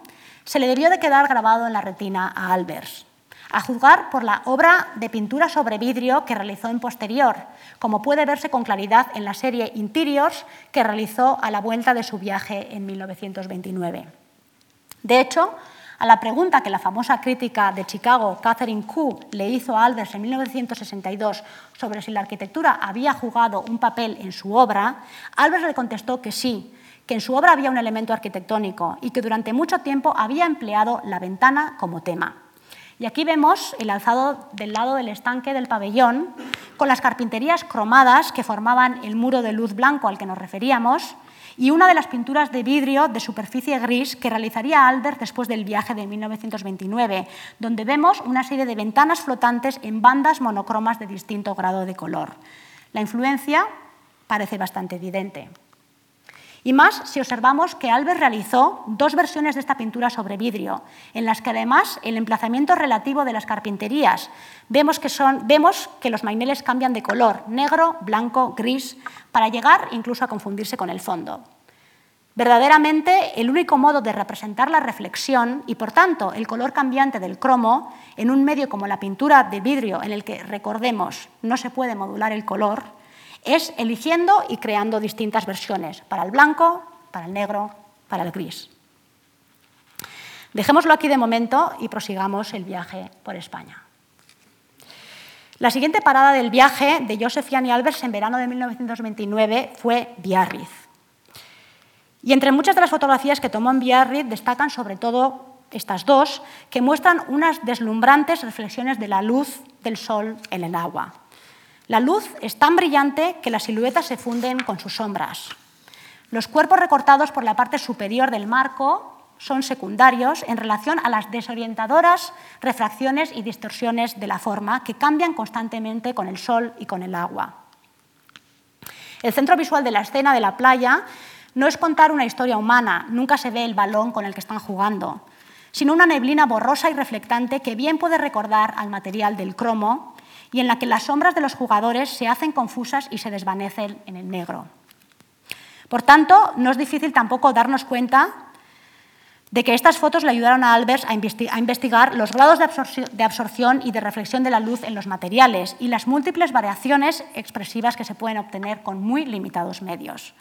se le debió de quedar grabado en la retina a Albers, a juzgar por la obra de pintura sobre vidrio que realizó en posterior, como puede verse con claridad en la serie Interiors que realizó a la vuelta de su viaje en 1929. De hecho, a la pregunta que la famosa crítica de Chicago, Catherine Koo, le hizo a Albers en 1962 sobre si la arquitectura había jugado un papel en su obra, Albers le contestó que sí, que en su obra había un elemento arquitectónico y que durante mucho tiempo había empleado la ventana como tema. Y aquí vemos el alzado del lado del estanque del pabellón, con las carpinterías cromadas que formaban el muro de luz blanco al que nos referíamos, y una de las pinturas de vidrio de superficie gris que realizaría Albert después del viaje de 1929, donde vemos una serie de ventanas flotantes en bandas monocromas de distinto grado de color. La influencia parece bastante evidente. Y más si observamos que Albert realizó dos versiones de esta pintura sobre vidrio, en las que además el emplazamiento relativo de las carpinterías vemos que, son, vemos que los maineles cambian de color, negro, blanco, gris, para llegar incluso a confundirse con el fondo. Verdaderamente, el único modo de representar la reflexión y, por tanto, el color cambiante del cromo en un medio como la pintura de vidrio, en el que, recordemos, no se puede modular el color, es eligiendo y creando distintas versiones, para el blanco, para el negro, para el gris. Dejémoslo aquí de momento y prosigamos el viaje por España. La siguiente parada del viaje de Joseph y Albers en verano de 1929 fue Biarritz. Y entre muchas de las fotografías que tomó en Biarritz destacan sobre todo estas dos, que muestran unas deslumbrantes reflexiones de la luz del sol en el agua. La luz es tan brillante que las siluetas se funden con sus sombras. Los cuerpos recortados por la parte superior del marco son secundarios en relación a las desorientadoras refracciones y distorsiones de la forma que cambian constantemente con el sol y con el agua. El centro visual de la escena de la playa no es contar una historia humana, nunca se ve el balón con el que están jugando, sino una neblina borrosa y reflectante que bien puede recordar al material del cromo y en la que las sombras de los jugadores se hacen confusas y se desvanecen en el negro. Por tanto, no es difícil tampoco darnos cuenta de que estas fotos le ayudaron a Albers a investigar los grados de absorción y de reflexión de la luz en los materiales y las múltiples variaciones expresivas que se pueden obtener con muy limitados medios.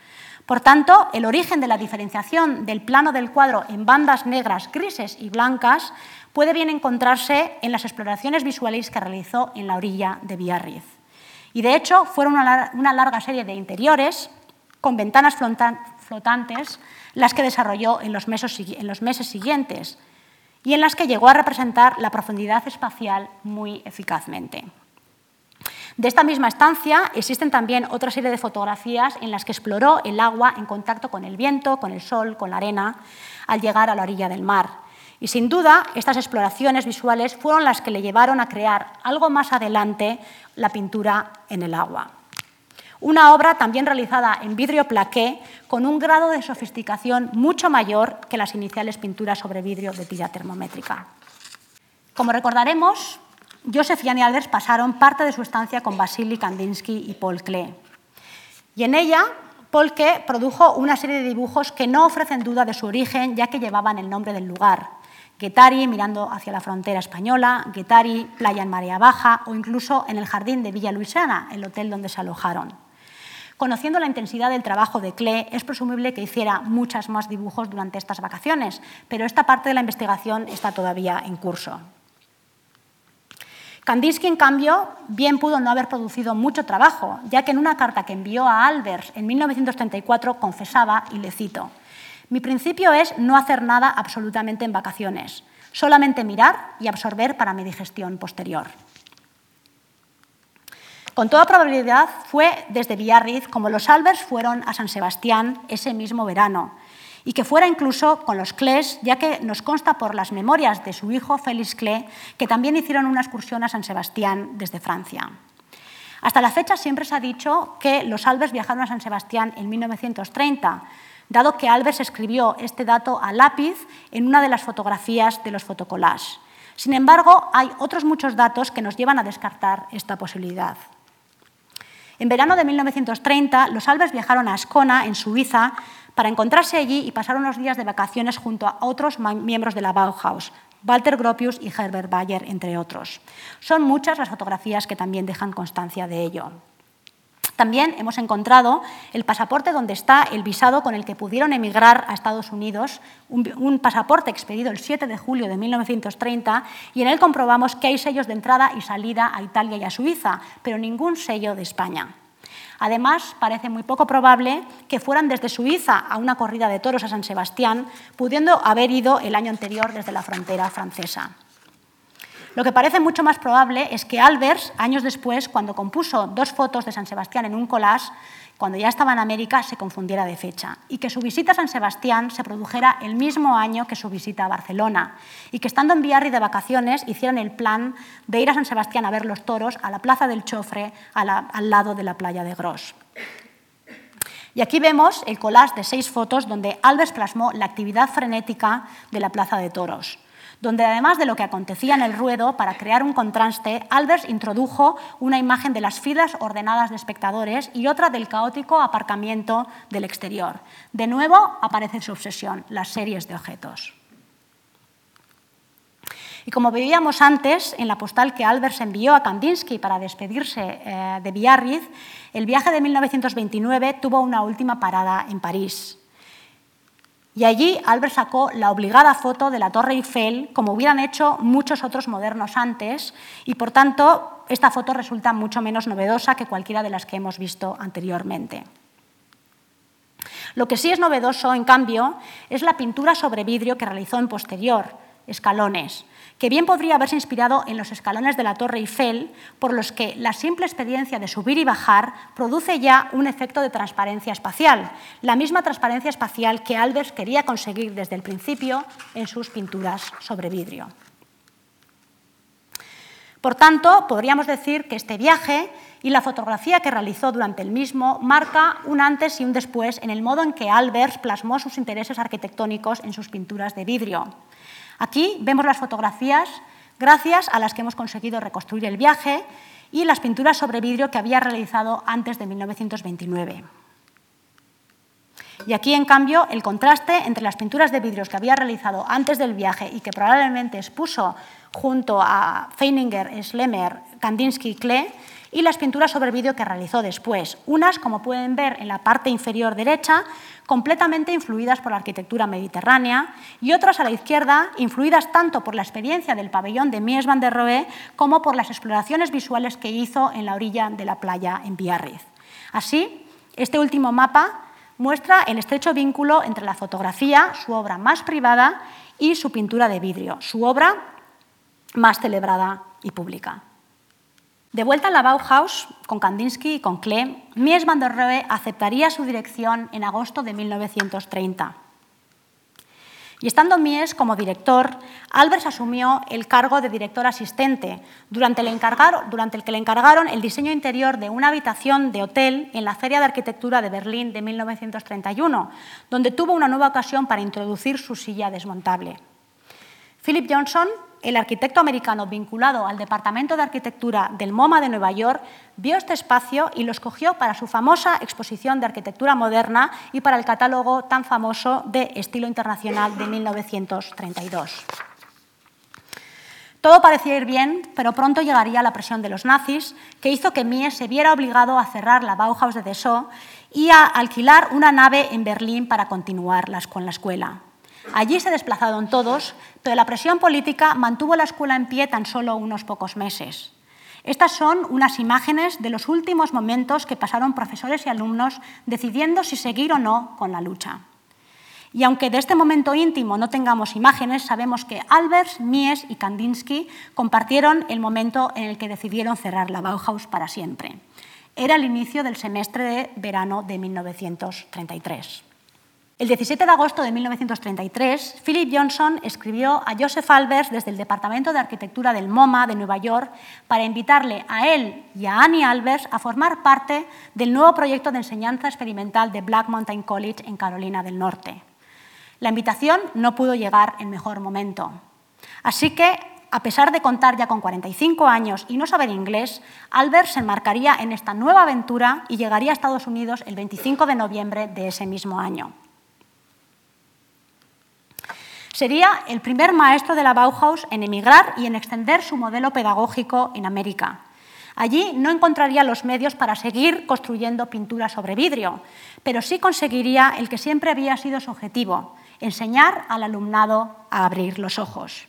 Por tanto, el origen de la diferenciación del plano del cuadro en bandas negras, grises y blancas puede bien encontrarse en las exploraciones visuales que realizó en la orilla de Biarritz. Y de hecho, fueron una larga serie de interiores con ventanas flotantes las que desarrolló en los meses, siguientes. y en las que llegó a representar la profundidad espacial muy eficazmente. De esta misma estancia existen también otra serie de fotografías en las que exploró el agua en contacto con el viento, con el sol, con la arena, al llegar a la orilla del mar. Y sin duda, estas exploraciones visuales fueron las que le llevaron a crear algo más adelante la pintura en el agua. Una obra también realizada en vidrio plaqué con un grado de sofisticación mucho mayor que las iniciales pinturas sobre vidrio de tira termométrica. Como recordaremos, Joseph y Annie Albers pasaron parte de su estancia con Vasily Kandinsky y Paul Klee. Y en ella, Paul Klee produjo una serie de dibujos que no ofrecen duda de su origen, ya que llevaban el nombre del lugar. Guetari mirando hacia la frontera española, Guetari, playa en marea baja o incluso en el jardín de Villa Luisiana, el hotel donde se alojaron. Conociendo la intensidad del trabajo de Klee, es presumible que hiciera muchas más dibujos durante estas vacaciones, pero esta parte de la investigación está todavía en curso. Kandinsky, en cambio, bien pudo no haber producido mucho trabajo, ya que en una carta que envió a Albers en 1934 confesaba, y le cito, mi principio es no hacer nada absolutamente en vacaciones, solamente mirar y absorber para mi digestión posterior. Con toda probabilidad fue desde Villarriz como los Albers fueron a San Sebastián ese mismo verano, y que fuera incluso con los Clés, ya que nos consta por las memorias de su hijo Félix Clé que también hicieron una excursión a San Sebastián desde Francia. Hasta la fecha siempre se ha dicho que los Albers viajaron a San Sebastián en 1930, dado que Albers escribió este dato a lápiz en una de las fotografías de los fotocollages. Sin embargo, hay otros muchos datos que nos llevan a descartar esta posibilidad. En verano de 1930, los Albers viajaron a Ascona, en Suiza, para encontrarse allí y pasar unos días de vacaciones junto a otros miembros de la Bauhaus, Walter Gropius y Herbert Bayer, entre otros. Son muchas las fotografías que también dejan constancia de ello. También hemos encontrado el pasaporte donde está el visado con el que pudieron emigrar a Estados Unidos, un, pasaporte expedido el 7 de julio de 1930, y en él comprobamos que hay sellos de entrada y salida a Italia y a Suiza, pero ningún sello de España. Además, parece muy poco probable que fueran desde Suiza a una corrida de toros a San Sebastián, pudiendo haber ido el año anterior desde la frontera francesa. Lo que parece mucho más probable es que Albers, años después, cuando compuso dos fotos de San Sebastián en un collage, cuando ya estaba en América, se confundiera de fecha y que su visita a San Sebastián se produjera el mismo año que su visita a Barcelona y que estando en Biarri de vacaciones hicieran el plan de ir a San Sebastián a ver los toros a la Plaza del Chofre, al lado de la playa de Gros. Y aquí vemos el collage de seis fotos donde Albers plasmó la actividad frenética de la Plaza de Toros donde además de lo que acontecía en el ruedo, para crear un contraste, Albers introdujo una imagen de las filas ordenadas de espectadores y otra del caótico aparcamiento del exterior. De nuevo aparece su obsesión, las series de objetos. Y como veíamos antes, en la postal que Albers envió a Kandinsky para despedirse eh, de Biarritz, el viaje de 1929 tuvo una última parada en París. Y allí Albert sacó la obligada foto de la Torre Eiffel, como hubieran hecho muchos otros modernos antes, y por tanto esta foto resulta mucho menos novedosa que cualquiera de las que hemos visto anteriormente. Lo que sí es novedoso, en cambio, es la pintura sobre vidrio que realizó en posterior, escalones, que bien podría haberse inspirado en los escalones de la Torre Eiffel, por los que la simple experiencia de subir y bajar produce ya un efecto de transparencia espacial, la misma transparencia espacial que Albers quería conseguir desde el principio en sus pinturas sobre vidrio. Por tanto, podríamos decir que este viaje y la fotografía que realizó durante el mismo marca un antes y un después en el modo en que Albers plasmó sus intereses arquitectónicos en sus pinturas de vidrio. Aquí vemos las fotografías gracias a las que hemos conseguido reconstruir el viaje y las pinturas sobre vidrio que había realizado antes de 1929. Y aquí, en cambio, el contraste entre las pinturas de vidrios que había realizado antes del viaje y que probablemente expuso junto a Feininger, Schlemmer, Kandinsky y Klee y las pinturas sobre vídeo que realizó después. Unas, como pueden ver en la parte inferior derecha, completamente influidas por la arquitectura mediterránea y otras a la izquierda, influidas tanto por la experiencia del pabellón de Mies van der Rohe como por las exploraciones visuales que hizo en la orilla de la playa en Biarritz. Así, este último mapa muestra el estrecho vínculo entre la fotografía, su obra más privada, y su pintura de vidrio, su obra más celebrada y pública. De vuelta en la Bauhaus, con Kandinsky y con Klee, Mies van der Rohe aceptaría su dirección en agosto de 1930. Y estando Mies como director, Albers asumió el cargo de director asistente, durante el, durante el, que le encargaron el diseño interior de una habitación de hotel en la Feria de Arquitectura de Berlín de 1931, donde tuvo una nueva ocasión para introducir su silla desmontable. Philip Johnson el arquitecto americano vinculado al Departamento de Arquitectura del MoMA de Nueva York vio este espacio y lo escogió para su famosa exposición de arquitectura moderna y para el catálogo tan famoso de estilo internacional de 1932. Todo parecía ir bien, pero pronto llegaría la presión de los nazis, que hizo que Mies se viera obligado a cerrar la Bauhaus de Dessau y a alquilar una nave en Berlín para continuar con la escuela. Allí se desplazaron todos, pero la presión política mantuvo la escuela en pie tan solo unos pocos meses. Estas son unas imágenes de los últimos momentos que pasaron profesores y alumnos decidiendo si seguir o no con la lucha. Y aunque de este momento íntimo no tengamos imágenes, sabemos que Albers, Mies y Kandinsky compartieron el momento en el que decidieron cerrar la Bauhaus para siempre. Era el inicio del semestre de verano de 1933. El 17 de agosto de 1933, Philip Johnson escribió a Joseph Albers desde el Departamento de Arquitectura del MoMA de Nueva York para invitarle a él y a Annie Albers a formar parte del nuevo proyecto de enseñanza experimental de Black Mountain College en Carolina del Norte. La invitación no pudo llegar en mejor momento. Así que, a pesar de contar ya con 45 años y no saber inglés, Albers se enmarcaría en esta nueva aventura y llegaría a Estados Unidos el 25 de noviembre de ese mismo año. Sería el primer maestro de la Bauhaus en emigrar y en extender su modelo pedagógico en América. Allí no encontraría los medios para seguir construyendo pintura sobre vidrio, pero sí conseguiría el que siempre había sido su objetivo, enseñar al alumnado a abrir los ojos.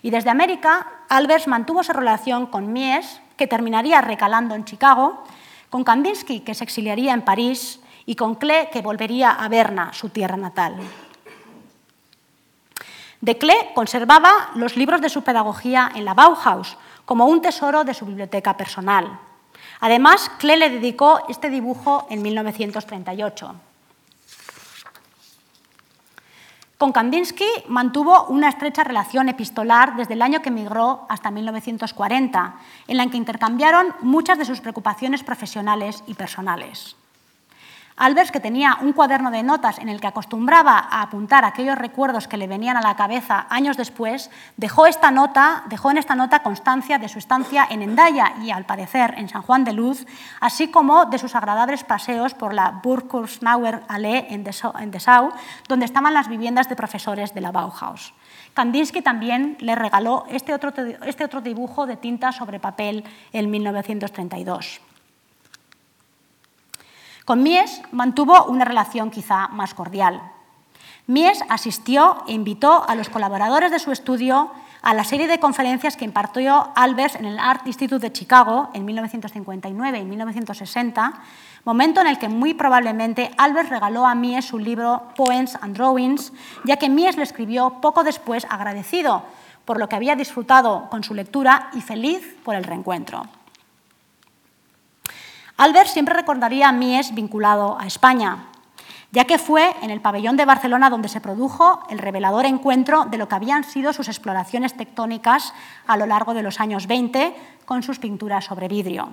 Y desde América, Albers mantuvo su relación con Mies, que terminaría recalando en Chicago, con Kandinsky, que se exiliaría en París, y con Klee, que volvería a Berna, su tierra natal. De Klee conservaba los libros de su pedagogía en la Bauhaus como un tesoro de su biblioteca personal. Además, Klee le dedicó este dibujo en 1938. Con Kandinsky mantuvo una estrecha relación epistolar desde el año que emigró hasta 1940, en la que intercambiaron muchas de sus preocupaciones profesionales y personales. Albers, que tenía un cuaderno de notas en el que acostumbraba a apuntar aquellos recuerdos que le venían a la cabeza años después, dejó, esta nota, dejó en esta nota constancia de su estancia en Endaya y, al parecer, en San Juan de Luz, así como de sus agradables paseos por la Burgkursnauer Allee en Dessau, donde estaban las viviendas de profesores de la Bauhaus. Kandinsky también le regaló este otro, este otro dibujo de tinta sobre papel en 1932. Con Mies mantuvo una relación quizá más cordial. Mies asistió e invitó a los colaboradores de su estudio a la serie de conferencias que impartió Albers en el Art Institute de Chicago en 1959 y 1960, momento en el que muy probablemente Albers regaló a Mies su libro Poems and Drawings, ya que Mies le escribió poco después agradecido por lo que había disfrutado con su lectura y feliz por el reencuentro. Albert siempre recordaría a Mies vinculado a España, ya que fue en el pabellón de Barcelona donde se produjo el revelador encuentro de lo que habían sido sus exploraciones tectónicas a lo largo de los años 20 con sus pinturas sobre vidrio.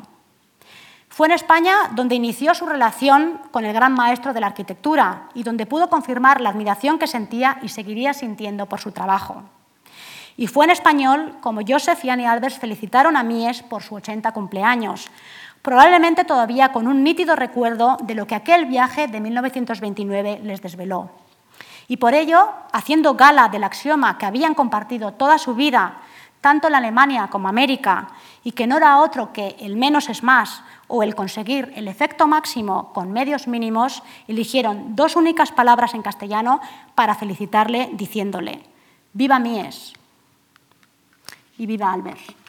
Fue en España donde inició su relación con el gran maestro de la arquitectura y donde pudo confirmar la admiración que sentía y seguiría sintiendo por su trabajo. Y fue en español como Joseph y Annie Albers felicitaron a Mies por su 80 cumpleaños, probablemente todavía con un nítido recuerdo de lo que aquel viaje de 1929 les desveló. Y por ello, haciendo gala del axioma que habían compartido toda su vida, tanto en Alemania como América, y que no era otro que el menos es más o el conseguir el efecto máximo con medios mínimos, eligieron dos únicas palabras en castellano para felicitarle diciéndole, viva Mies y viva Albert.